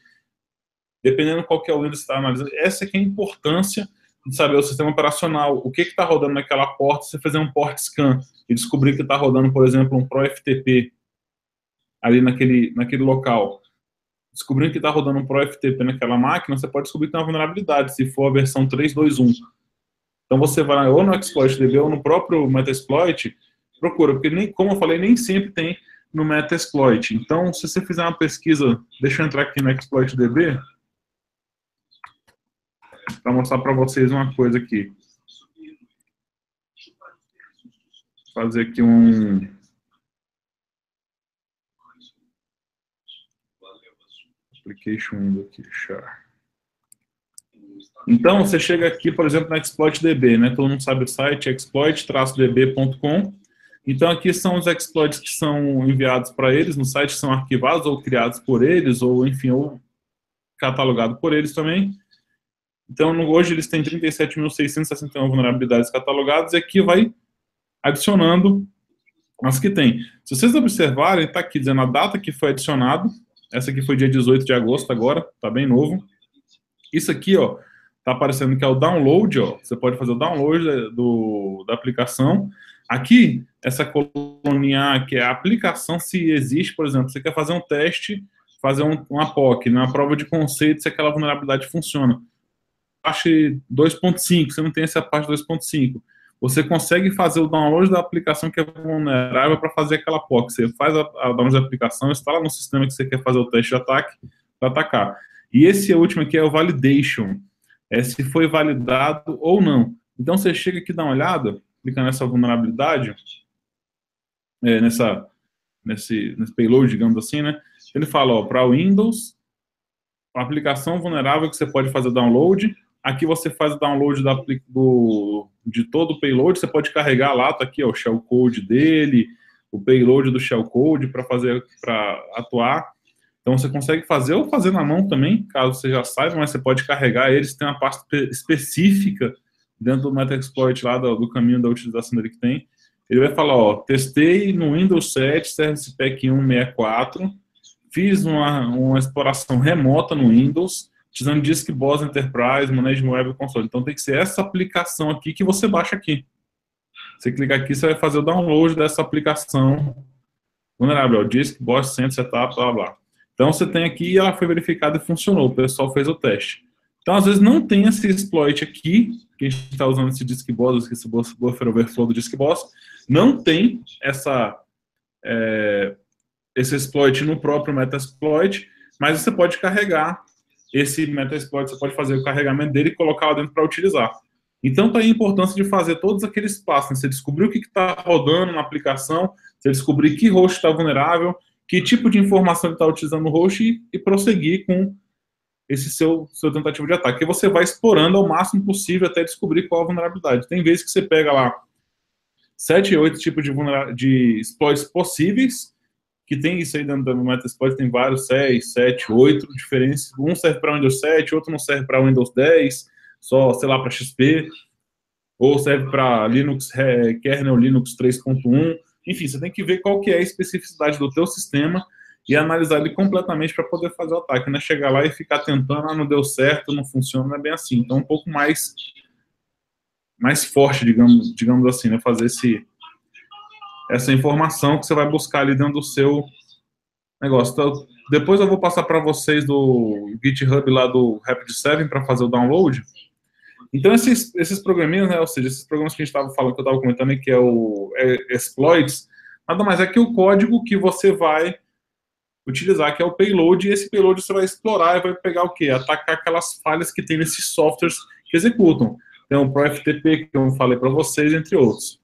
dependendo qual que é o Windows que está analisando. Essa é a importância de saber o sistema operacional, o que está rodando naquela porta, você fazer um port scan e descobrir que está rodando, por exemplo, um ProFTP ali naquele, naquele local. Descobrindo que está rodando um ProFTP naquela máquina, você pode descobrir que tem uma vulnerabilidade, se for a versão 3.2.1. Então você vai ou no ExploitDB ou no próprio Metasploit, procura, porque nem, como eu falei, nem sempre tem no Metasploit. Então, se você fizer uma pesquisa, deixa eu entrar aqui no ExploitDB, para mostrar para vocês uma coisa aqui. Fazer aqui um application window aqui, char. Então, você chega aqui, por exemplo, na ExploitDB, né? Todo mundo sabe o site, exploit-db.com. Então, aqui são os exploits que são enviados para eles no site, são arquivados ou criados por eles, ou, enfim, ou catalogados por eles também. Então, hoje eles têm 37.661 vulnerabilidades catalogadas e aqui vai adicionando as que tem. Se vocês observarem, está aqui dizendo a data que foi adicionado. Essa aqui foi dia 18 de agosto agora, está bem novo. Isso aqui, ó, tá aparecendo que é o download, ó. Você pode fazer o download do, da aplicação. Aqui, essa coluninha que é a aplicação, se existe, por exemplo, você quer fazer um teste, fazer um, uma POC, né, prova de conceito, se aquela vulnerabilidade funciona parte 2.5, você não tem essa parte 2.5. Você consegue fazer o download da aplicação que é vulnerável para fazer aquela POC. Você faz a, a download da aplicação, instala no sistema que você quer fazer o teste de ataque para atacar. E esse último aqui é o validation. É se foi validado ou não. Então você chega aqui, dá uma olhada, clica nessa vulnerabilidade, é, nessa, nesse, nesse payload, digamos assim, né? Ele fala, para Windows, a aplicação vulnerável que você pode fazer download Aqui você faz o download da, do, de todo o payload, você pode carregar lá, tá aqui ó, o shellcode dele, o payload do shellcode para fazer, para atuar. Então você consegue fazer ou fazer na mão também, caso você já saiba, mas você pode carregar eles, tem uma pasta específica dentro do Metaexploit lá do, do, caminho da utilização dele que tem. Ele vai falar, ó, testei no Windows 7, Service Pack 164, fiz uma, uma exploração remota no Windows, utilizando Disk Boss Enterprise, Management Web Console. Então tem que ser essa aplicação aqui que você baixa aqui. Você clicar aqui, você vai fazer o download dessa aplicação vulnerável, Disk Boss Center Setup, blá blá. Então você tem aqui, ela foi verificada e funcionou, o pessoal fez o teste. Então, às vezes, não tem esse exploit aqui, que a gente está usando esse Disk Boss, esse buffer overflow do Disk Boss, não tem essa, é, esse exploit no próprio Metasploit, mas você pode carregar esse Metasploit você pode fazer o carregamento dele e colocar lá dentro para utilizar. Então, está aí a importância de fazer todos aqueles passos. Né? Você descobrir o que está rodando na aplicação, você descobrir que host está vulnerável, que tipo de informação ele está utilizando no host e, e, prosseguir com esse seu, seu tentativo de ataque. E você vai explorando ao máximo possível até descobrir qual a vulnerabilidade. Tem vezes que você pega lá sete, oito tipos de, de exploits possíveis, que tem isso aí dentro do Metasploit, tem vários, seis, sete, oito diferentes. Um serve para Windows 7, outro não serve para Windows 10, só, sei lá, para XP, ou serve para Linux, é, kernel Linux 3.1. Enfim, você tem que ver qual que é a especificidade do teu sistema e analisar ele completamente para poder fazer o ataque, não é chegar lá e ficar tentando, ah, não deu certo, não funciona, não é bem assim. Então, um pouco mais mais forte, digamos, digamos assim, né, fazer esse essa informação que você vai buscar ali dentro do seu negócio. Então, depois eu vou passar para vocês do GitHub lá do Rapid7 para fazer o download. Então, esses, esses programinhas, né, ou seja, esses programas que a gente estava falando, que eu estava comentando que é o é, exploits, nada mais é que o código que você vai utilizar, que é o payload, e esse payload você vai explorar e vai pegar o quê? Atacar aquelas falhas que tem nesses softwares que executam. Tem o ProFTP, que eu falei para vocês, entre outros.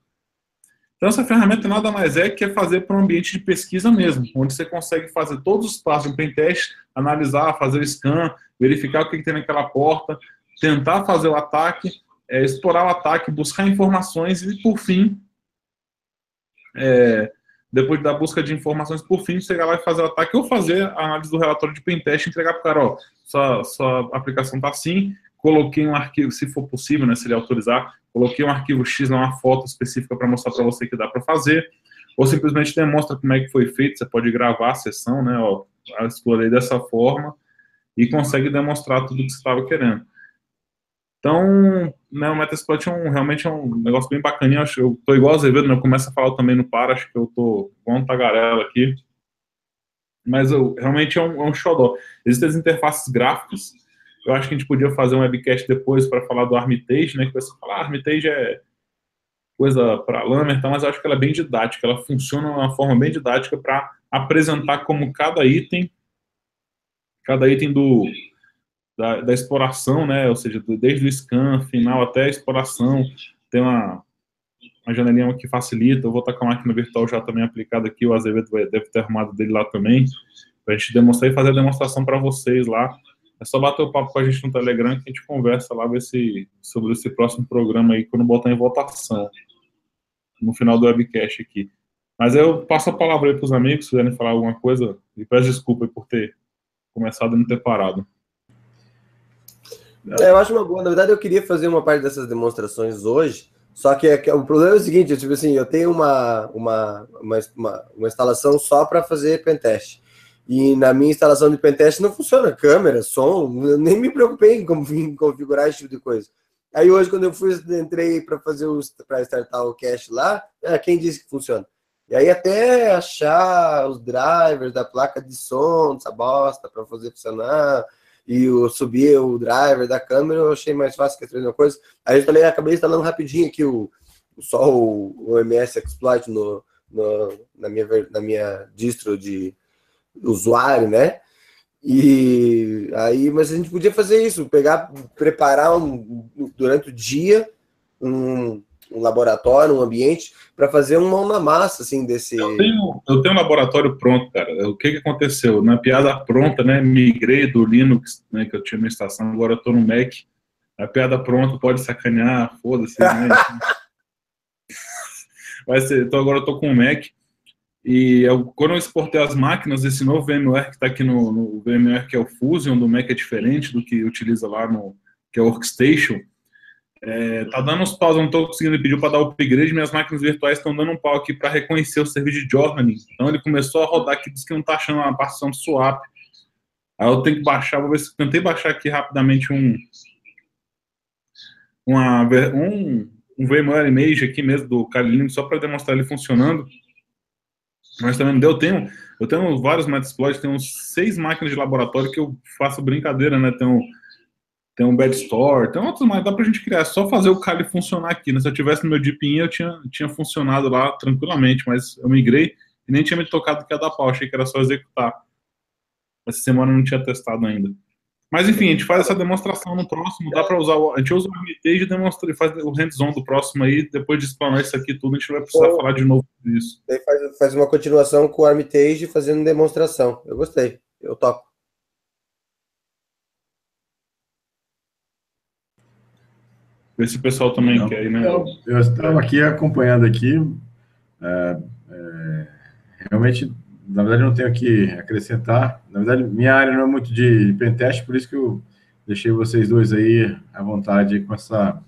Então, essa ferramenta nada mais é que é fazer para um ambiente de pesquisa mesmo, onde você consegue fazer todos os passos de um pentest, analisar, fazer o scan, verificar o que, que tem naquela porta, tentar fazer o ataque, é, explorar o ataque, buscar informações e, por fim, é, depois da busca de informações, por fim, chegar lá e fazer o ataque ou fazer a análise do relatório de pentest e entregar para o cara, ó, sua, sua aplicação está assim, coloquei um arquivo, se for possível, né, se ele autorizar, coloquei um arquivo X, uma foto específica para mostrar para você que dá para fazer, ou simplesmente demonstra como é que foi feito, você pode gravar a sessão, né, ó, explorei dessa forma, e consegue demonstrar tudo que você estava querendo. Então, né, o Metasploit é um, realmente é um negócio bem bacaninho. Acho, eu tô igual a Azevedo, né, eu começo a falar também no par, acho que eu tô um tagarela aqui. Mas eu, realmente é um, é um xodó. Existem as interfaces gráficas. Eu acho que a gente podia fazer um webcast depois para falar do Armitage, né? Que você fala, ah, Armitage é coisa para Lamer, tá, mas eu acho que ela é bem didática. Ela funciona de uma forma bem didática para apresentar como cada item, cada item do, da, da, exploração, né? Ou seja, desde o scan final até a exploração, tem uma, uma janelinha que facilita. Eu vou estar com a máquina virtual já também aplicada aqui, o Azevedo deve ter arrumado dele lá também, para a gente demonstrar e fazer a demonstração para vocês lá. É só bater o papo com a gente no Telegram que a gente conversa lá ver se, sobre esse próximo programa aí, quando botar em votação, no final do webcast aqui. Mas eu passo a palavra aí para os amigos, se quiserem falar alguma coisa, e peço desculpa por ter começado e não ter parado. É, eu acho uma boa. Na verdade, eu queria fazer uma parte dessas demonstrações hoje, só que, é, o problema é o seguinte: tipo assim, eu tenho uma, uma, uma, uma, uma instalação só para fazer pentest. E na minha instalação de pentest não funciona câmera, som, nem me preocupei em configurar esse tipo de coisa. Aí hoje, quando eu fui, entrei para fazer para startar o cache lá, é, quem disse que funciona? E aí até achar os drivers da placa de som, essa bosta, para fazer funcionar, e eu subi o driver da câmera, eu achei mais fácil que a mesma coisa. Aí eu falei, acabei instalando rapidinho aqui o, só o, o MS Exploit no, no, na, minha, na minha distro de usuário, né? E aí, mas a gente podia fazer isso, pegar, preparar um, durante o dia um, um laboratório, um ambiente, para fazer um mão na massa, assim, desse. Eu tenho, eu tenho um laboratório pronto, cara. O que, que aconteceu? Na piada pronta, né? Migrei do Linux, né, que eu tinha na estação, agora eu tô no Mac. A piada pronta pode sacanear, foda-se, né? <laughs> Vai ser, então agora eu tô com o Mac. E eu, quando eu exportei as máquinas, esse novo VMware que está aqui no, no VMware, que é o Fusion do Mac, é diferente do que utiliza lá no que é o Workstation é, tá dando uns paus, não estou conseguindo pedir para dar upgrade, minhas máquinas virtuais estão dando um pau aqui para reconhecer o serviço de journey. Então ele começou a rodar aqui, diz que não está achando uma partição de swap. Aí eu tenho que baixar, vou ver se tentei baixar aqui rapidamente um uma, um, um VMware Image aqui mesmo do Kali só para demonstrar ele funcionando. Mas também deu. Eu tenho, eu tenho vários Metasploit, tenho seis máquinas de laboratório que eu faço brincadeira, né? Tenho tem um bad store, tem outros mais, dá pra gente criar, é só fazer o Kali funcionar aqui, né? Se eu tivesse no meu Deepin, eu tinha, tinha funcionado lá tranquilamente, mas eu migrei e nem tinha me tocado que ia dar pau, achei que era só executar. Essa semana eu não tinha testado ainda. Mas enfim, a gente faz essa demonstração no próximo, dá para usar, a gente usa o Hermitage e demonstra, faz o hands-on do próximo aí, depois de explanar isso aqui tudo, a gente vai precisar falar de novo disso. Faz, faz uma continuação com o Armitage fazendo demonstração. Eu gostei, eu topo. Ver se o pessoal também Não, quer, né? Eu, eu estava aqui acompanhando aqui, é, é, realmente na verdade, não tenho que acrescentar. Na verdade, minha área não é muito de pentest, por isso que eu deixei vocês dois aí à vontade com essa,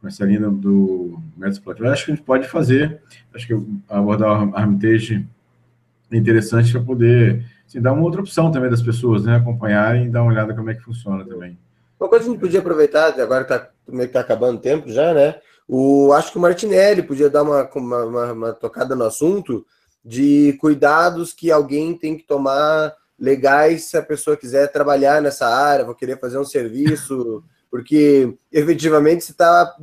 com essa linha do Metasploit. Eu acho que a gente pode fazer, acho que abordar o Armitage é interessante para poder assim, dar uma outra opção também das pessoas, né? Acompanharem e dar uma olhada como é que funciona também. Uma coisa que a gente podia aproveitar, agora que está tá acabando o tempo já, né? O, acho que o Martinelli podia dar uma, uma, uma, uma tocada no assunto, de cuidados que alguém tem que tomar legais se a pessoa quiser trabalhar nessa área, vou querer fazer um serviço, <laughs> porque efetivamente você está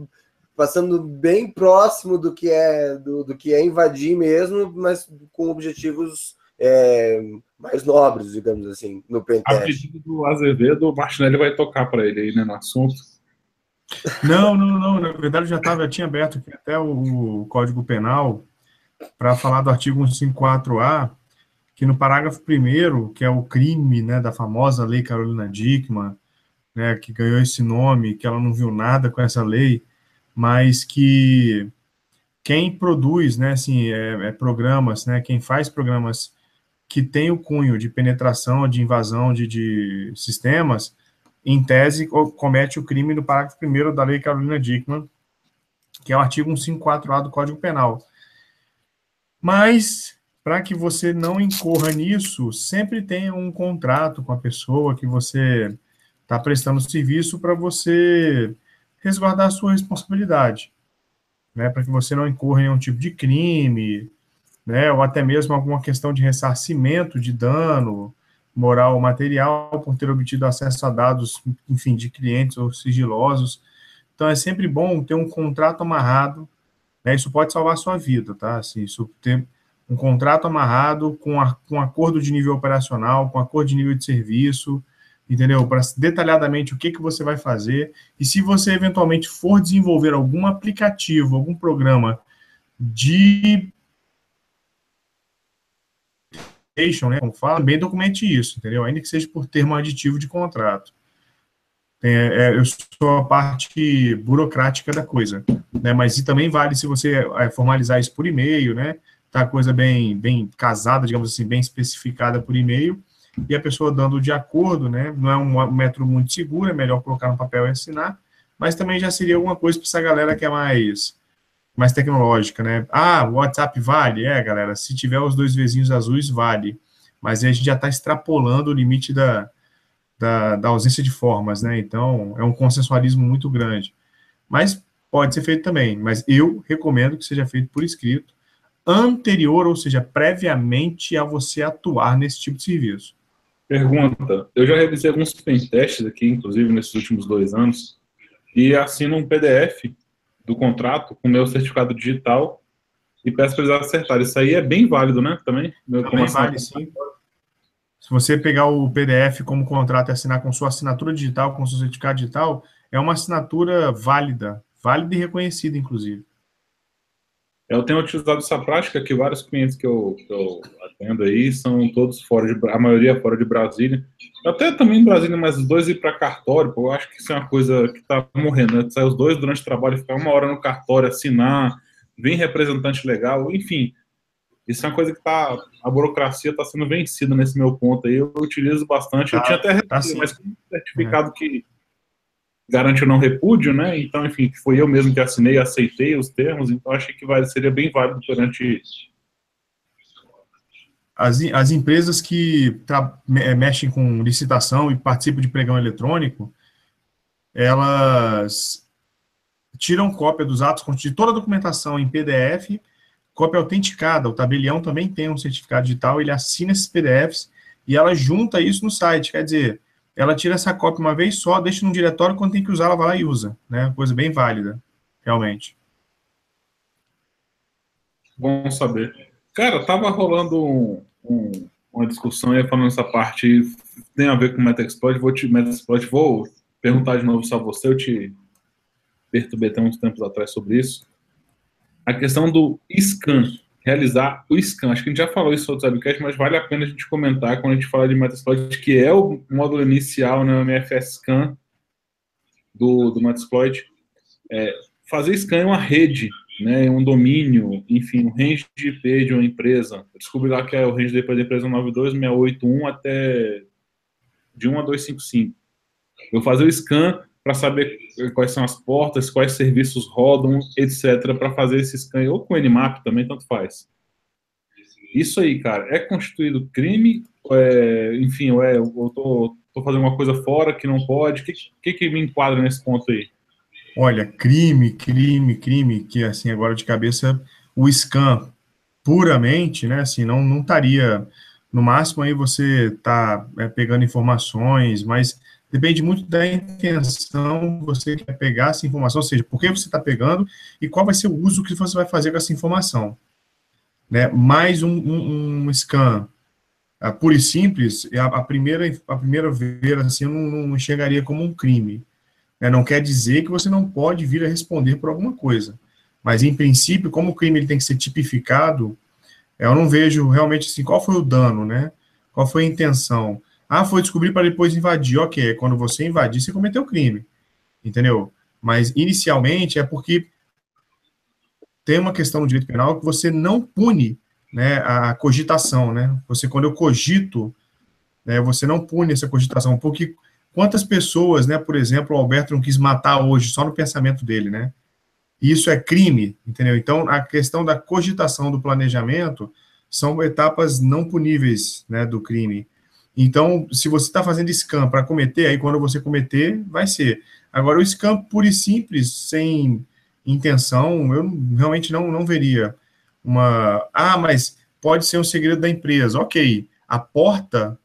passando bem próximo do que é do, do, que é invadir mesmo, mas com objetivos é, mais nobres, digamos assim, no pentest. A pedido do Azevedo, o Martinelli vai tocar para ele aí, né, no assunto. Não, não, não. Na verdade, já tava, já tinha aberto aqui até o, o Código Penal para falar do artigo 154A, que no parágrafo 1 que é o crime né, da famosa lei Carolina Dickmann, né, que ganhou esse nome, que ela não viu nada com essa lei, mas que quem produz, né, assim, é, é programas, né, quem faz programas que tem o cunho de penetração, de invasão de, de sistemas, em tese, comete o crime no parágrafo 1 da Lei Carolina Dickmann, que é o artigo 154A do Código Penal. Mas, para que você não incorra nisso, sempre tenha um contrato com a pessoa que você está prestando serviço para você resguardar a sua responsabilidade, né, para que você não incorra em nenhum tipo de crime, né, ou até mesmo alguma questão de ressarcimento de dano moral ou material por ter obtido acesso a dados, enfim, de clientes ou sigilosos. Então é sempre bom ter um contrato amarrado né, isso pode salvar a sua vida, tá? Assim, isso ter um contrato amarrado com, a, com acordo de nível operacional, com acordo de nível de serviço, entendeu? Para detalhadamente o que, que você vai fazer. E se você eventualmente for desenvolver algum aplicativo, algum programa de né, como fala, bem documente isso, entendeu? Ainda que seja por termo aditivo de contrato. É, é, eu sou a parte burocrática da coisa, né? Mas e também vale se você é, formalizar isso por e-mail, né? Tá coisa bem, bem casada, digamos assim, bem especificada por e-mail, e a pessoa dando de acordo, né? Não é um método muito seguro, é melhor colocar no papel e assinar, mas também já seria alguma coisa para essa galera que é mais mais tecnológica, né? Ah, o WhatsApp vale? É, galera, se tiver os dois vizinhos azuis, vale. Mas aí a gente já está extrapolando o limite da, da, da ausência de formas, né? Então, é um consensualismo muito grande. Mas pode ser feito também, mas eu recomendo que seja feito por escrito, anterior, ou seja, previamente a você atuar nesse tipo de serviço. Pergunta: eu já revisei alguns pentestes aqui, inclusive nesses últimos dois anos, e assino um PDF do contrato com meu certificado digital e peço para eles acertarem. Isso aí é bem válido, né? Também? Meu, Também vale, sim. Se você pegar o PDF como contrato e assinar com sua assinatura digital, com seu certificado digital, é uma assinatura válida, válida e reconhecida, inclusive. Eu tenho utilizado essa prática que vários clientes que eu, que eu atendo aí são todos fora de, a maioria fora de Brasília. Até também em Brasília, mas os dois ir para cartório, pô, eu acho que isso é uma coisa que está morrendo, né? Sair os dois durante o trabalho, ficar uma hora no cartório, assinar, vem representante legal, enfim. Isso é uma coisa que tá, a burocracia está sendo vencida nesse meu ponto aí. Eu utilizo bastante. Tá, eu tinha até tá mas com um certificado é. que garante o não repúdio, né? Então, enfim, foi eu mesmo que assinei, aceitei os termos, então achei que vai, seria bem válido perante as, as empresas que é, mexem com licitação e participam de pregão eletrônico, elas tiram cópia dos atos de toda a documentação em PDF cópia autenticada. O tabelião também tem um certificado digital, ele assina esses PDFs e ela junta isso no site. Quer dizer, ela tira essa cópia uma vez só, deixa no diretório, quando tem que usar, ela vai lá e usa. Né? Coisa bem válida, realmente. Bom saber. Cara, tava rolando um, um, uma discussão aí falando essa parte tem a ver com Metaexploit, vou te Metaexploit, vou perguntar de novo só você, eu te perturbei até uns tempos atrás sobre isso. A questão do scan, realizar o scan. Acho que a gente já falou isso no outro webcast, mas vale a pena a gente comentar quando a gente fala de Metaexploit, que é o módulo inicial, né, o MFS Scan do, do Metaexploit. É, fazer scan é uma rede né, um domínio, enfim, um range de IP de uma empresa. Eu descobri lá que é o range de IP da empresa 92681 até de 1 a 255. Eu fazer o scan para saber quais são as portas, quais serviços rodam, etc., para fazer esse scan, ou com Nmap também, tanto faz. Isso aí, cara, é constituído crime, é, enfim, ou é, eu tô, tô fazendo uma coisa fora que não pode, o que, que, que me enquadra nesse ponto aí? Olha, crime, crime, crime, que assim, agora de cabeça, o scan puramente, né, assim, não, não estaria, no máximo aí você tá é, pegando informações, mas depende muito da intenção que você quer pegar essa informação, ou seja, por que você está pegando e qual vai ser o uso que você vai fazer com essa informação. Né? Mais um, um, um scan uh, puro e simples, a, a, primeira, a primeira vez, assim, eu não, não como um crime. Né? Não quer dizer que você não pode vir a responder por alguma coisa. Mas, em princípio, como o crime ele tem que ser tipificado, eu não vejo realmente assim, qual foi o dano, né? Qual foi a intenção? Ah, foi descobrir para depois invadir. Ok, quando você invadir, você cometeu crime. Entendeu? Mas, inicialmente, é porque tem uma questão no direito penal que você não pune né, a cogitação, né? Você, quando eu cogito, né, você não pune essa cogitação, porque Quantas pessoas, né, por exemplo, o Alberto não quis matar hoje, só no pensamento dele, né? Isso é crime, entendeu? Então, a questão da cogitação do planejamento são etapas não puníveis, né, do crime. Então, se você está fazendo scan para cometer, aí quando você cometer, vai ser. Agora, o scan puro e simples, sem intenção, eu realmente não, não veria uma. Ah, mas pode ser um segredo da empresa. Ok, a porta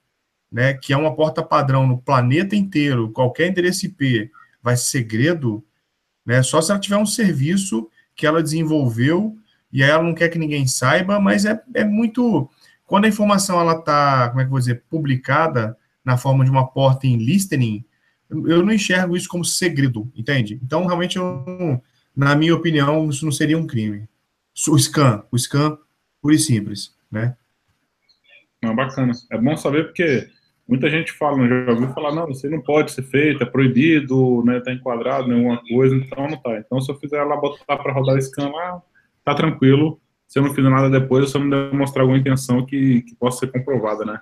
né, que é uma porta padrão no planeta inteiro, qualquer endereço IP vai ser segredo, né, só se ela tiver um serviço que ela desenvolveu e aí ela não quer que ninguém saiba, mas é, é muito... Quando a informação ela está, como é que eu vou dizer, publicada na forma de uma porta em listening, eu não enxergo isso como segredo, entende? Então, realmente, eu, na minha opinião, isso não seria um crime. O scan, o scan puro e simples, né? Não, bacana. É bom saber porque Muita gente fala, já ouviu falar, não, isso não pode ser feito, é proibido, né, tá enquadrado em alguma coisa, então não tá. Então, se eu fizer lá, botar para rodar esse scan lá, tá tranquilo. Se eu não fizer nada depois, eu só me demonstrar alguma intenção que, que possa ser comprovada, né?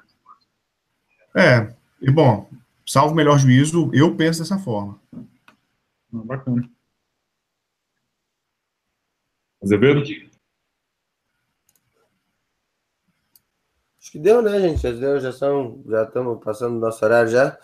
É, e bom, salvo o melhor juízo, eu penso dessa forma. Ah, bacana. Azevedo? Acho que deu, né, gente? Já deu, já são, já estamos passando o nosso horário já.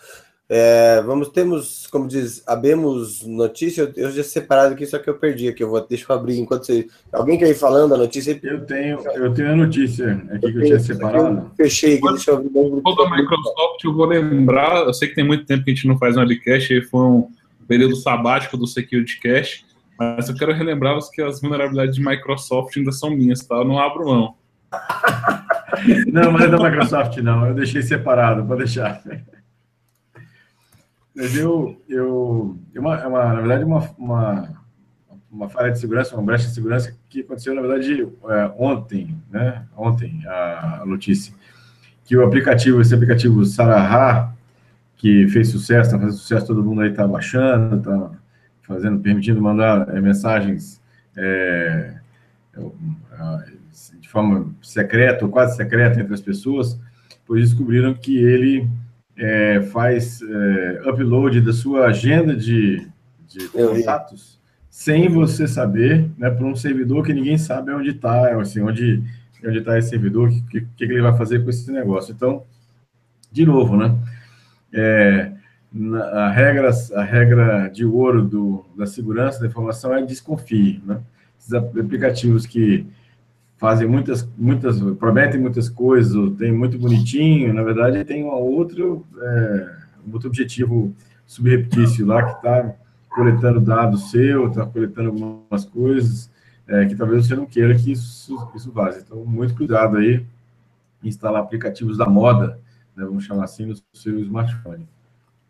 É, vamos, temos, como diz, abemos notícia. Eu, eu já separado aqui, só que eu perdi aqui. Eu vou, deixa eu abrir enquanto você. Alguém quer ir falando a notícia? Eu tenho, eu tenho a notícia aqui que eu tinha separado. Eu fechei aqui, deixa eu abrir. da Microsoft, eu vou lembrar. Eu sei que tem muito tempo que a gente não faz um webcast, foi um período sabático do Security Cash, mas eu quero relembrar que as vulnerabilidades de Microsoft ainda são minhas, tá? Eu não abro mão. <laughs> Não, mas é da Microsoft, não. Eu deixei separado, pode deixar. Mas eu, eu é uma, é uma, na verdade, uma, uma, uma falha de segurança, uma brecha de segurança que aconteceu, na verdade, é, ontem, né? Ontem, a, notícia. Que o aplicativo, esse aplicativo Sarahá, que fez sucesso, está fazendo sucesso, todo mundo aí está baixando, está fazendo, permitindo mandar mensagens é, forma secreta ou quase secreta entre as pessoas, pois descobriram que ele é, faz é, upload da sua agenda de, de contatos sem você saber, né, para um servidor que ninguém sabe onde está, assim, onde onde está esse servidor, o que, que, ele vai fazer com esse negócio. Então, de novo, né, é, a, regra, a regra de ouro do, da segurança da informação é desconfie, né, esses aplicativos que fazem muitas, muitas, prometem muitas coisas, tem muito bonitinho, na verdade tem um outro, é, outro objetivo subreptício lá que está coletando dados seu, está coletando algumas coisas é, que talvez você não queira que isso, isso vaze. Então, muito cuidado aí em instalar aplicativos da moda, né, vamos chamar assim, no seu smartphone.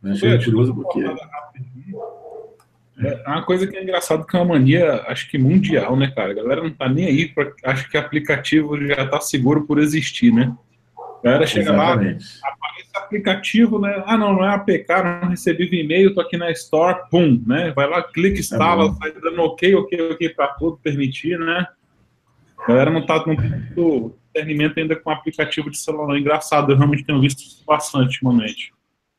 Eu achei curioso porque... É uma coisa que é engraçado que é uma mania, acho que mundial, né, cara? A galera não tá nem aí, pra, acho que aplicativo já tá seguro por existir, né? A galera chega Exatamente. lá, aparece aplicativo, né? Ah, não, não é APK, não recebi o e-mail, tô aqui na Store, pum, né? Vai lá, clica, instala, é sai dando ok, ok, ok para tudo, permitir, né? A galera não tá não tem muito discernimento ainda com aplicativo de celular. Engraçado, eu realmente tenho visto isso bastante ultimamente.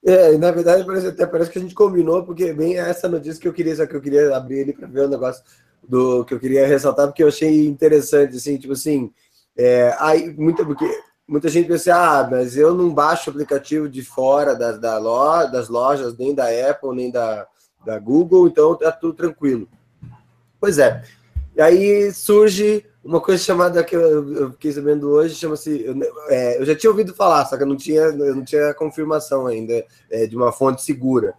É, na verdade, parece, até parece que a gente combinou, porque bem essa notícia que eu queria, só que eu queria abrir ele para ver o negócio do que eu queria ressaltar, porque eu achei interessante, assim, tipo assim, é, aí, muita, porque muita gente pensa, ah, mas eu não baixo aplicativo de fora da, da loja, das lojas, nem da Apple, nem da, da Google, então tá tudo tranquilo. Pois é. E aí surge uma coisa chamada que eu, fiquei sabendo hoje, chama-se. É, eu já tinha ouvido falar, só que eu não tinha, eu não tinha confirmação ainda é, de uma fonte segura.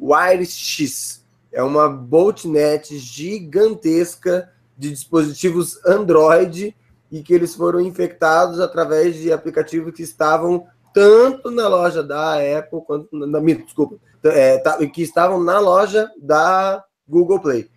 WireX é uma botnet gigantesca de dispositivos Android e que eles foram infectados através de aplicativos que estavam tanto na loja da Apple quanto na, desculpa, é, tá, que estavam na loja da Google Play.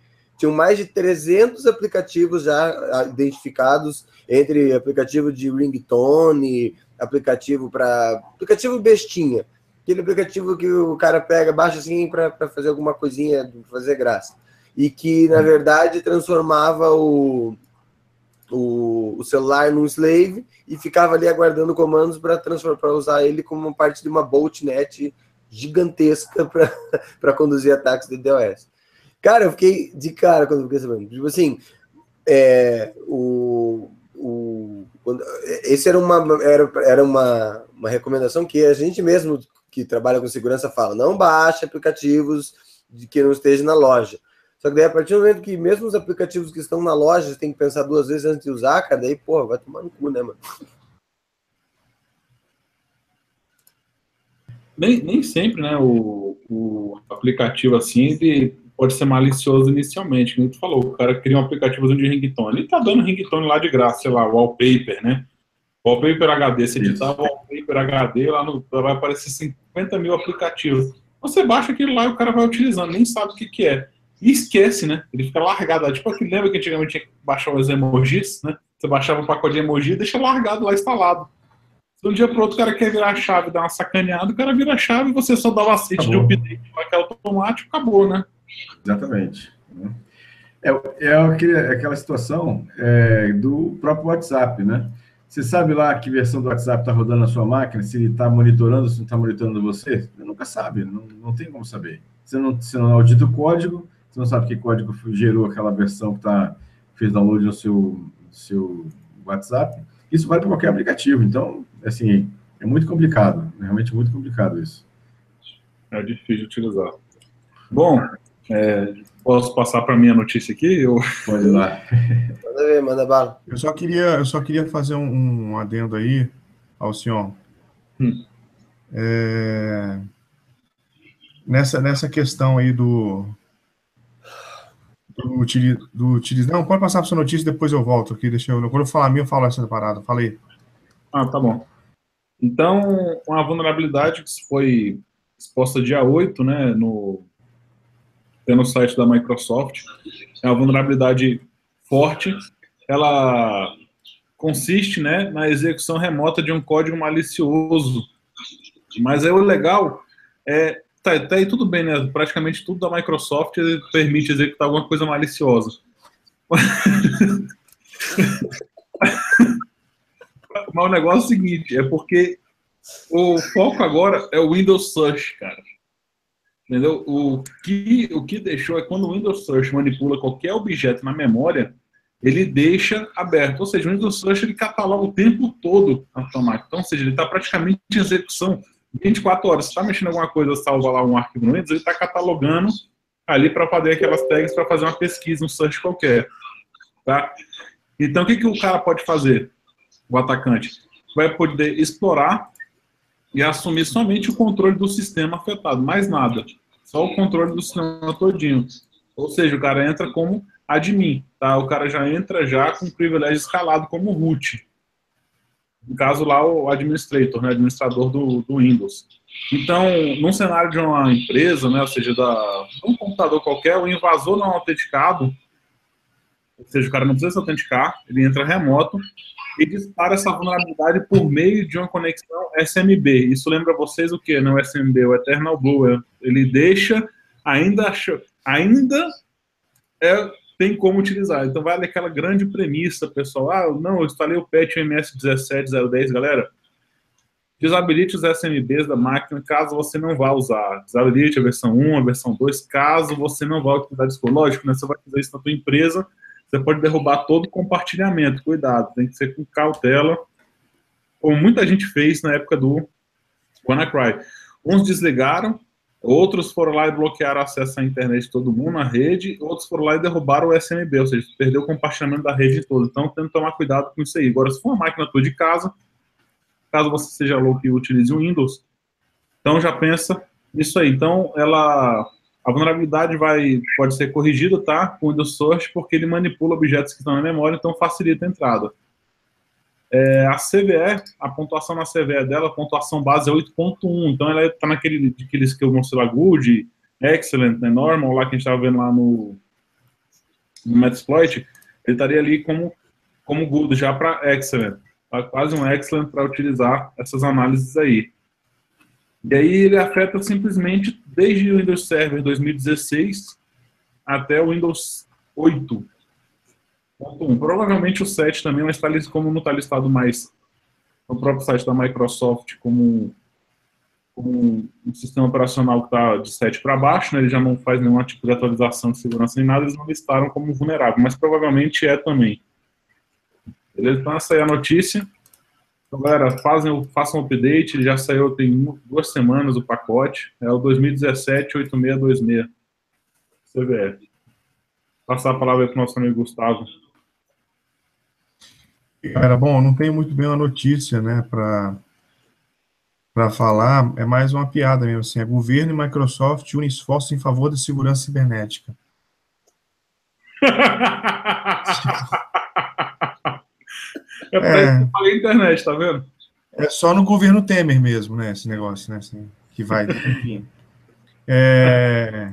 Tinham mais de 300 aplicativos já ah, identificados, entre aplicativo de ringtone, aplicativo para. aplicativo bestinha. Aquele aplicativo que o cara pega, baixa assim para fazer alguma coisinha, fazer graça. E que, na verdade, transformava o, o, o celular num slave e ficava ali aguardando comandos para usar ele como parte de uma botnet gigantesca para <laughs> conduzir ataques de DOS. Cara, eu fiquei de cara quando eu fiquei sabendo. Tipo assim, é, o, o, quando, esse era, uma, era, era uma, uma recomendação que a gente mesmo que trabalha com segurança fala: não baixe aplicativos de que não esteja na loja. Só que daí, a partir do momento que mesmo os aplicativos que estão na loja, você tem que pensar duas vezes antes de usar, cara, daí, porra, vai tomar no cu, né, mano? Nem, nem sempre, né, o, o aplicativo assim, ele pode ser malicioso inicialmente, como tu falou, o cara cria um aplicativo de ringtone, ele tá dando ringtone lá de graça, sei lá, wallpaper, né? Wallpaper HD, se editar wallpaper HD, lá no, vai aparecer 50 mil aplicativos. Você baixa aquilo lá e o cara vai utilizando, nem sabe o que, que é. E esquece, né? Ele fica largado Tipo, aquele, lembra que antigamente tinha que baixar os emojis, né? Você baixava um pacote de emoji e deixa largado lá instalado. De um dia para outro o cara quer virar a chave, dar uma sacaneada, o cara vira a chave e você só dá o aceite de update lá que é automático, acabou, né? Exatamente. É, é aquele, aquela situação é, do próprio WhatsApp, né? Você sabe lá que versão do WhatsApp está rodando na sua máquina, se ele está monitorando, se não está monitorando você? Você nunca sabe, não, não tem como saber. Você não, você não audita o código, você não sabe que código gerou aquela versão que tá, fez download no seu, seu WhatsApp. Isso vale para qualquer aplicativo. Então, assim, é muito complicado, é realmente muito complicado isso. É difícil de utilizar. Bom, é, posso passar para minha notícia aqui? Eu... Pode ir lá. Manda ver, manda bala. Eu só queria, eu só queria fazer um, um adendo aí ao senhor. Hum. É, nessa, nessa questão aí do, do, do utilizar. Não, pode passar para sua notícia depois eu volto aqui. Deixa eu, quando eu falar a minha, eu falo essa parada. Falei. Ah, tá bom. Então, uma vulnerabilidade que foi exposta dia 8, né, no no site da Microsoft. É uma vulnerabilidade forte. Ela consiste né, na execução remota de um código malicioso. Mas é o legal é tá, tá aí tudo bem, né? Praticamente tudo da Microsoft permite executar alguma coisa maliciosa. <laughs> Mas o negócio é o seguinte, é porque o foco agora é o Windows Search, cara. Entendeu? O que, o que deixou é quando o Windows Search manipula qualquer objeto na memória, ele deixa aberto. Ou seja, o Windows Search ele cataloga o tempo todo automático. Então, ou seja, ele está praticamente em execução 24 horas. Se está mexendo alguma coisa, salva lá um arquivo no Windows, ele está catalogando ali para fazer aquelas tags para fazer uma pesquisa, um search qualquer. Tá? Então, o que, que o cara pode fazer? O atacante vai poder explorar e assumir somente o controle do sistema afetado, mais nada. Só o controle do sistema todinho. Ou seja, o cara entra como admin, tá? O cara já entra já com privilégio escalado como root. no caso lá o administrator, né, administrador do, do Windows. Então, num cenário de uma empresa, né, ou seja, da, um computador qualquer, o invasor não autenticado, ou seja, o cara não precisa se autenticar, ele entra remoto e dispara essa vulnerabilidade por meio de uma conexão SMB. Isso lembra vocês o que? Não é SMB, o Eternal Blue. Ele deixa, ainda, ainda é, tem como utilizar. Então, vale aquela grande premissa, pessoal. Ah, não, eu instalei o patch MS 17010, galera. Desabilite os SMBs da máquina caso você não vá usar. Desabilite a versão 1, a versão 2, caso você não vá utilizar isso. Lógico, né, você vai fazer isso na sua empresa, você pode derrubar todo o compartilhamento. Cuidado, tem que ser com cautela, como muita gente fez na época do WannaCry. Uns desligaram, outros foram lá e bloquearam acesso à internet de todo mundo, na rede, outros foram lá e derrubaram o SMB, ou seja, perdeu o compartilhamento da rede toda. Então, tem que tomar cuidado com isso aí. Agora, se for uma máquina tua de casa, caso você seja louco e utilize o Windows, então já pensa nisso aí. Então, ela a vulnerabilidade vai, pode ser corrigida, tá? Com o Source, porque ele manipula objetos que estão na memória, então facilita a entrada. É, a CVE, a pontuação na CVE dela, a pontuação base é 8.1, então ela está naquele que eu mostrei lá, Good, Excellent, né, Normal, lá que a gente estava vendo lá no, no Metasploit, ele estaria ali como, como Good já para Excellent. Tá quase um Excellent para utilizar essas análises aí. E aí ele afeta simplesmente desde o Windows Server 2016 até o Windows 8. Provavelmente o 7 também, mas tá, como não está listado mais no próprio site da Microsoft como, como um sistema operacional que está de 7 para baixo, né, ele já não faz nenhum tipo de atualização de segurança nem nada, eles não listaram como vulnerável, mas provavelmente é também. Beleza? Então essa é a notícia. Então, galera, fazem, façam o update, ele já saiu tem duas semanas o pacote, é o 2017-8626, CVF. Passar a palavra para o nosso amigo Gustavo. Cara, bom, não tenho muito bem uma notícia, né, para para falar, é mais uma piada mesmo, assim, é governo e Microsoft unem esforços em favor da segurança cibernética. <laughs> <laughs> É pra é, isso que eu falei internet, tá vendo? É só no governo Temer mesmo, né? Esse negócio, né? Assim, que vai, enfim. É...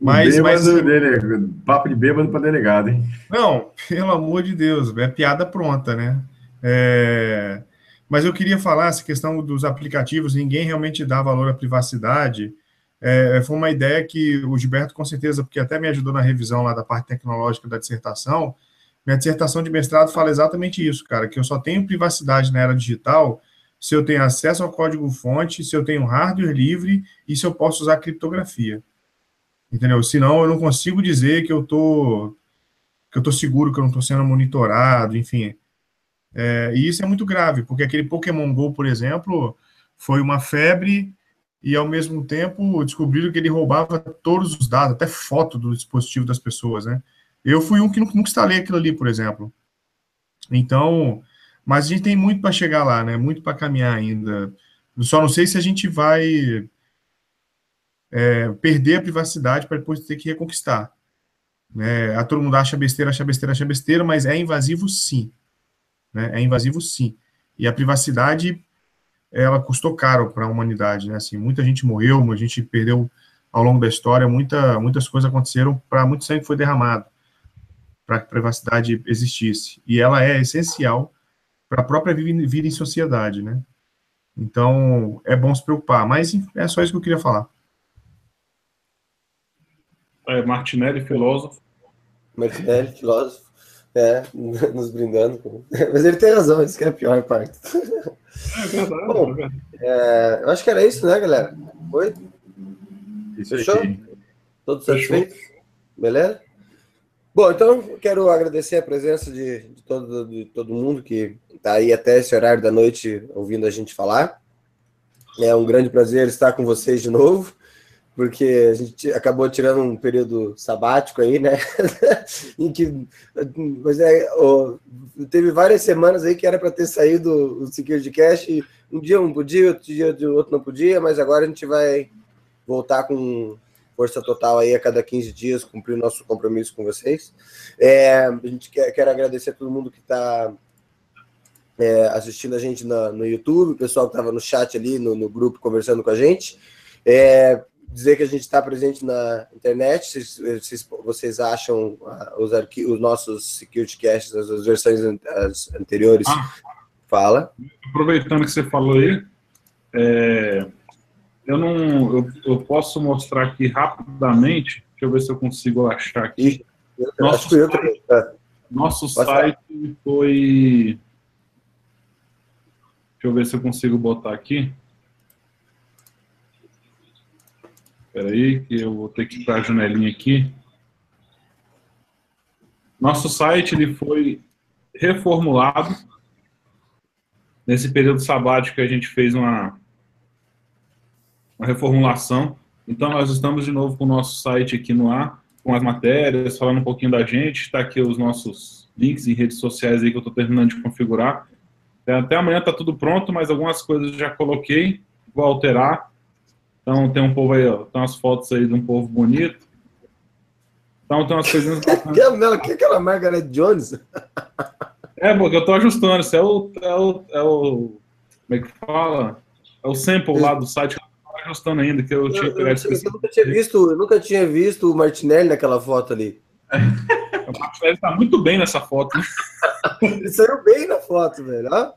Mas, mas dele, papo de bêbado para delegado, hein? Não, pelo amor de Deus, é piada pronta, né? É... Mas eu queria falar essa questão dos aplicativos, ninguém realmente dá valor à privacidade. É, foi uma ideia que o Gilberto, com certeza, porque até me ajudou na revisão lá da parte tecnológica da dissertação, minha dissertação de mestrado fala exatamente isso, cara, que eu só tenho privacidade na era digital se eu tenho acesso ao código-fonte, se eu tenho hardware livre e se eu posso usar criptografia. Entendeu? Senão eu não consigo dizer que eu tô que eu tô seguro, que eu não estou sendo monitorado, enfim. É, e isso é muito grave, porque aquele Pokémon Go, por exemplo, foi uma febre e ao mesmo tempo descobriram que ele roubava todos os dados, até foto do dispositivo das pessoas, né? Eu fui um que nunca instalei aquilo ali, por exemplo. Então, mas a gente tem muito para chegar lá, né? Muito para caminhar ainda. Só não sei se a gente vai é, perder a privacidade para depois ter que reconquistar. Né? A todo mundo acha besteira, acha besteira, acha besteira, mas é invasivo sim. Né? É invasivo sim. E a privacidade, ela custou caro para a humanidade, né? Assim, muita gente morreu, a gente perdeu ao longo da história, muita, muitas coisas aconteceram, para muito sangue foi derramado para que a privacidade existisse. E ela é essencial para a própria vida em sociedade, né? Então, é bom se preocupar. Mas é só isso que eu queria falar. É, Martinelli, filósofo. Martinelli, filósofo. É, <laughs> nos brindando. <laughs> Mas ele tem razão, isso que é a pior parte. É verdade. Bom, é, eu acho que era isso, né, galera? Foi? Isso Fechou? Todos satisfeitos? Beleza? Bom, então quero agradecer a presença de, de, todo, de todo mundo que está aí até esse horário da noite ouvindo a gente falar. É um grande prazer estar com vocês de novo, porque a gente acabou tirando um período sabático aí, né? <laughs> em que, mas é, teve várias semanas aí que era para ter saído o Security Cash, um dia um podia, outro dia outro não podia, mas agora a gente vai voltar com força total aí a cada 15 dias, cumprir o nosso compromisso com vocês. É, a gente quer, quer agradecer a todo mundo que está é, assistindo a gente na, no YouTube, o pessoal que estava no chat ali, no, no, grupo, conversando com a gente. É, dizer que a gente está presente na internet, se, se vocês acham uh, os, os nossos security caches, as, as versões an as anteriores, ah, fala. Aproveitando que você falou aí, é, eu não, eu, eu, posso mostrar aqui rapidamente, deixa eu ver se eu consigo achar aqui. Eu, nosso site, também, tá? nosso site foi Deixa eu ver se eu consigo botar aqui. Espera aí, que eu vou ter que ir para a janelinha aqui. Nosso site ele foi reformulado. Nesse período sabático que a gente fez uma, uma reformulação. Então, nós estamos de novo com o nosso site aqui no ar, com as matérias, falando um pouquinho da gente. Está aqui os nossos links em redes sociais aí que eu estou terminando de configurar. Até amanhã está tudo pronto, mas algumas coisas já coloquei, vou alterar. Então tem um povo aí, ó, tem umas fotos aí de um povo bonito. Então tem umas <laughs> coisinhas Não, que é aquela Margaret Jones? <laughs> É, porque eu tô ajustando, isso é o, é o, é o como é que fala? É o sample lá do site ajustando ainda, que eu, eu tinha que pegar eu, eu, nunca tinha visto, eu nunca tinha visto o Martinelli naquela foto ali. <laughs> O Martinelli tá muito bem nessa foto. Né? <laughs> Ele saiu bem na foto, velho. Ó.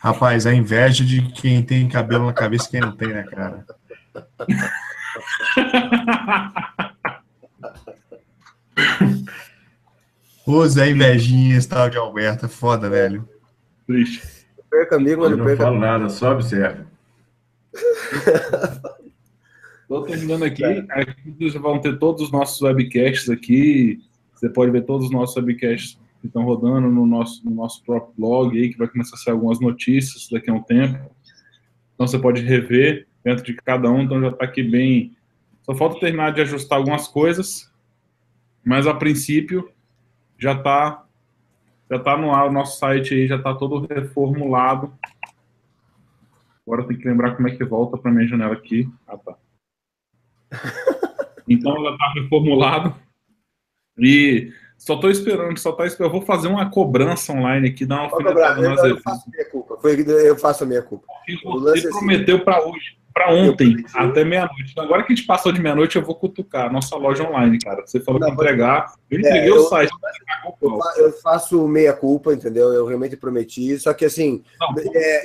Rapaz, a inveja de quem tem cabelo na cabeça e quem não tem, né, cara? <laughs> Ô, Zé Invejinha, esse tal de Alberta, foda, velho. Triste. Perca amigo, mas não, não falo nada, só observa. <laughs> Estou terminando aqui. Aqui vão ter todos os nossos webcasts aqui. Você pode ver todos os nossos webcasts que estão rodando no nosso, no nosso próprio blog aí, que vai começar a ser algumas notícias daqui a um tempo. Então você pode rever dentro de cada um, então já está aqui bem. Só falta terminar de ajustar algumas coisas, mas a princípio já está já tá no ar, o nosso site aí já está todo reformulado. Agora tem que lembrar como é que volta para minha janela aqui. Ah, tá. <laughs> Então já está reformulado. E só tô esperando, só tá esperando. Eu vou fazer uma cobrança online aqui, dar uma nas eu, eu faço minha culpa. Foi, eu faço a minha culpa. Você é prometeu para hoje, para ontem, até meia-noite. Então, agora que a gente passou de meia-noite, eu vou cutucar a nossa loja online, cara. Você falou não, que entregar. Eu entreguei é, o site. Eu, eu, faço meia culpa, entendeu? Eu realmente prometi. Só que assim, não, é,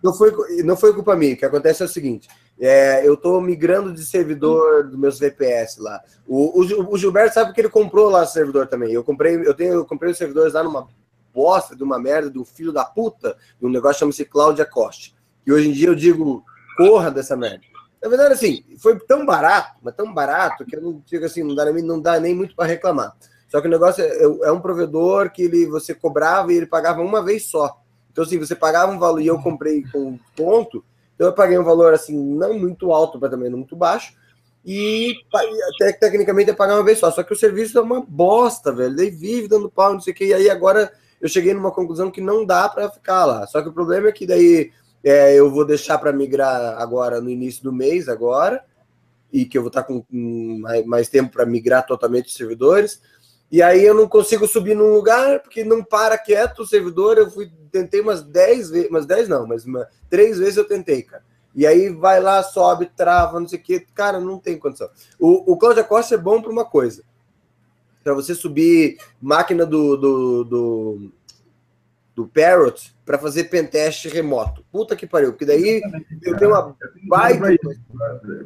não, foi, não foi culpa minha. O que acontece é o seguinte: é, eu estou migrando de servidor dos meus VPS lá. O, o, o, Gilberto sabe que ele comprou lá o servidor também. Eu comprei, eu tenho, eu comprei os servidores lá numa bosta, de uma merda, de um filho da puta, de um negócio que chama-se Cláudia Coste. E hoje em dia eu digo, corra dessa merda. Na verdade, assim, foi tão barato, mas tão barato, que eu não digo assim, não dá nem, não dá nem muito para reclamar. Só que o negócio é, é, um provedor que ele, você cobrava e ele pagava uma vez só. Então, assim, você pagava um valor e eu comprei com ponto, então eu paguei um valor assim, não muito alto, mas também não muito baixo. E até tecnicamente é pagar uma vez só. Só que o serviço é uma bosta, velho. Ele vive dando pau, não sei o que. E aí agora eu cheguei numa conclusão que não dá para ficar lá. Só que o problema é que daí é, eu vou deixar para migrar agora no início do mês, agora, e que eu vou estar com mais tempo para migrar totalmente os servidores. E aí eu não consigo subir num lugar porque não para quieto o servidor. Eu fui tentei umas 10 vezes, umas 10 não, mas uma, três vezes eu tentei, cara. E aí vai lá, sobe, trava, não sei o que. Cara, não tem condição. O, o Cláudia Costa é bom para uma coisa. Para você subir máquina do, do, do, do Parrot para fazer pentest remoto. Puta que pariu, porque daí eu tenho uma baita.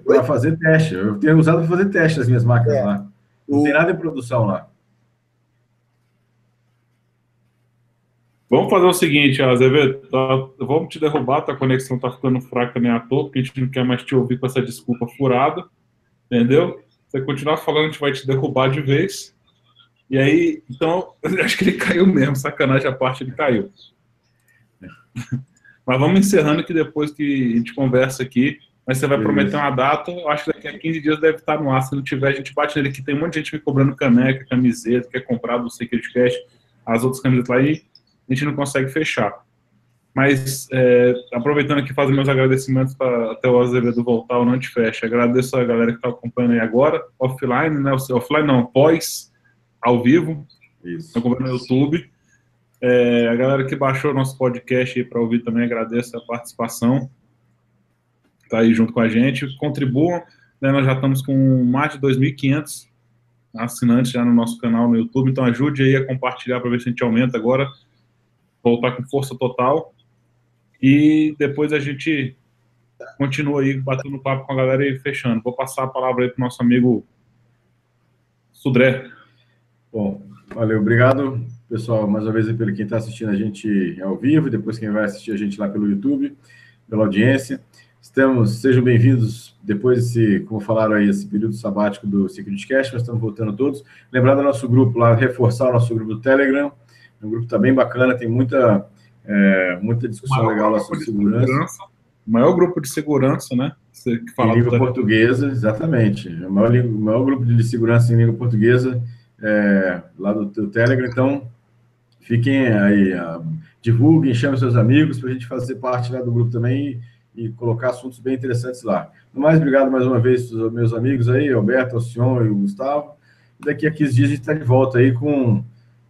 Para fazer teste. Eu tenho usado para fazer teste as minhas máquinas é. lá. Não o... tem nada em produção lá. Vamos fazer o seguinte, Azevedo, tá, vamos te derrubar, tua conexão tá ficando fraca nem à toa, porque a gente não quer mais te ouvir com essa desculpa furada, entendeu? Se você continuar falando, a gente vai te derrubar de vez. E aí, então, <laughs> acho que ele caiu mesmo, sacanagem a parte, ele caiu. <laughs> Mas vamos encerrando que depois que a gente conversa aqui, mas você vai prometer uma data, eu acho que daqui a 15 dias deve estar no ar. Se não tiver, a gente bate nele aqui. Tem um monte de gente me cobrando caneca, camiseta, quer comprar do Secret Cash, as outras camisetas lá e a gente não consegue fechar. Mas, é, aproveitando aqui, fazer meus agradecimentos para até o Azevedo voltar, o não te fecha. Agradeço a galera que está acompanhando aí agora, offline, né? Offline não, pós, ao vivo. Isso. No YouTube. É, a galera que baixou nosso podcast para ouvir também agradeço a participação. Tá aí junto com a gente. Contribuam. Né, nós já estamos com mais de 2.500 assinantes já no nosso canal no YouTube. Então ajude aí a compartilhar para ver se a gente aumenta agora. Voltar com força total. E depois a gente continua aí batendo papo com a galera e fechando. Vou passar a palavra aí para o nosso amigo Sudré. Bom, valeu, obrigado, pessoal, mais uma vez pelo quem está assistindo a gente ao vivo, depois quem vai assistir a gente lá pelo YouTube, pela audiência. Estamos, sejam bem-vindos depois desse, como falaram aí, esse período sabático do Security Cast, nós estamos voltando todos. Lembrar do nosso grupo lá, reforçar o nosso grupo do Telegram, o grupo está bem bacana, tem muita, é, muita discussão legal lá sobre segurança. segurança. O maior grupo de segurança, né? Você que fala em língua portuguesa, exatamente. O maior, o maior grupo de segurança em língua portuguesa é, lá do, Telegram. Então, fiquem aí, a, divulguem, chamem seus amigos para a gente fazer parte lá do grupo também e, e, colocar assuntos bem interessantes lá. No mais, obrigado mais uma vez aos meus amigos aí, Alberto, Alcion e o Gustavo. daqui a 15 dias a gente está de volta aí com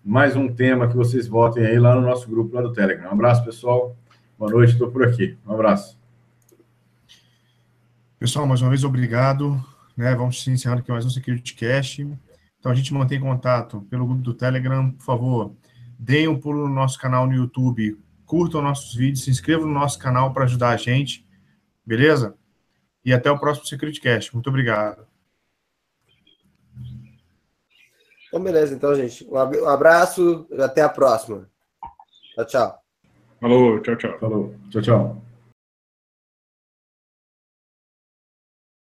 mais um tema que vocês votem aí lá no nosso grupo lá do Telegram. Um abraço, pessoal. Boa noite, estou por aqui. Um abraço. Pessoal, mais uma vez, obrigado. Né, vamos encerrando aqui mais um Security Cast. Então, a gente mantém contato pelo grupo do Telegram. Por favor, deem um pulo no nosso canal no YouTube, curtam nossos vídeos, se inscrevam no nosso canal para ajudar a gente. Beleza? E até o próximo Security Cast. Muito obrigado. Então, beleza, então, gente. Um abraço, até a próxima. Tchau, tchau. Falou, tchau, tchau. Falou, tchau, tchau.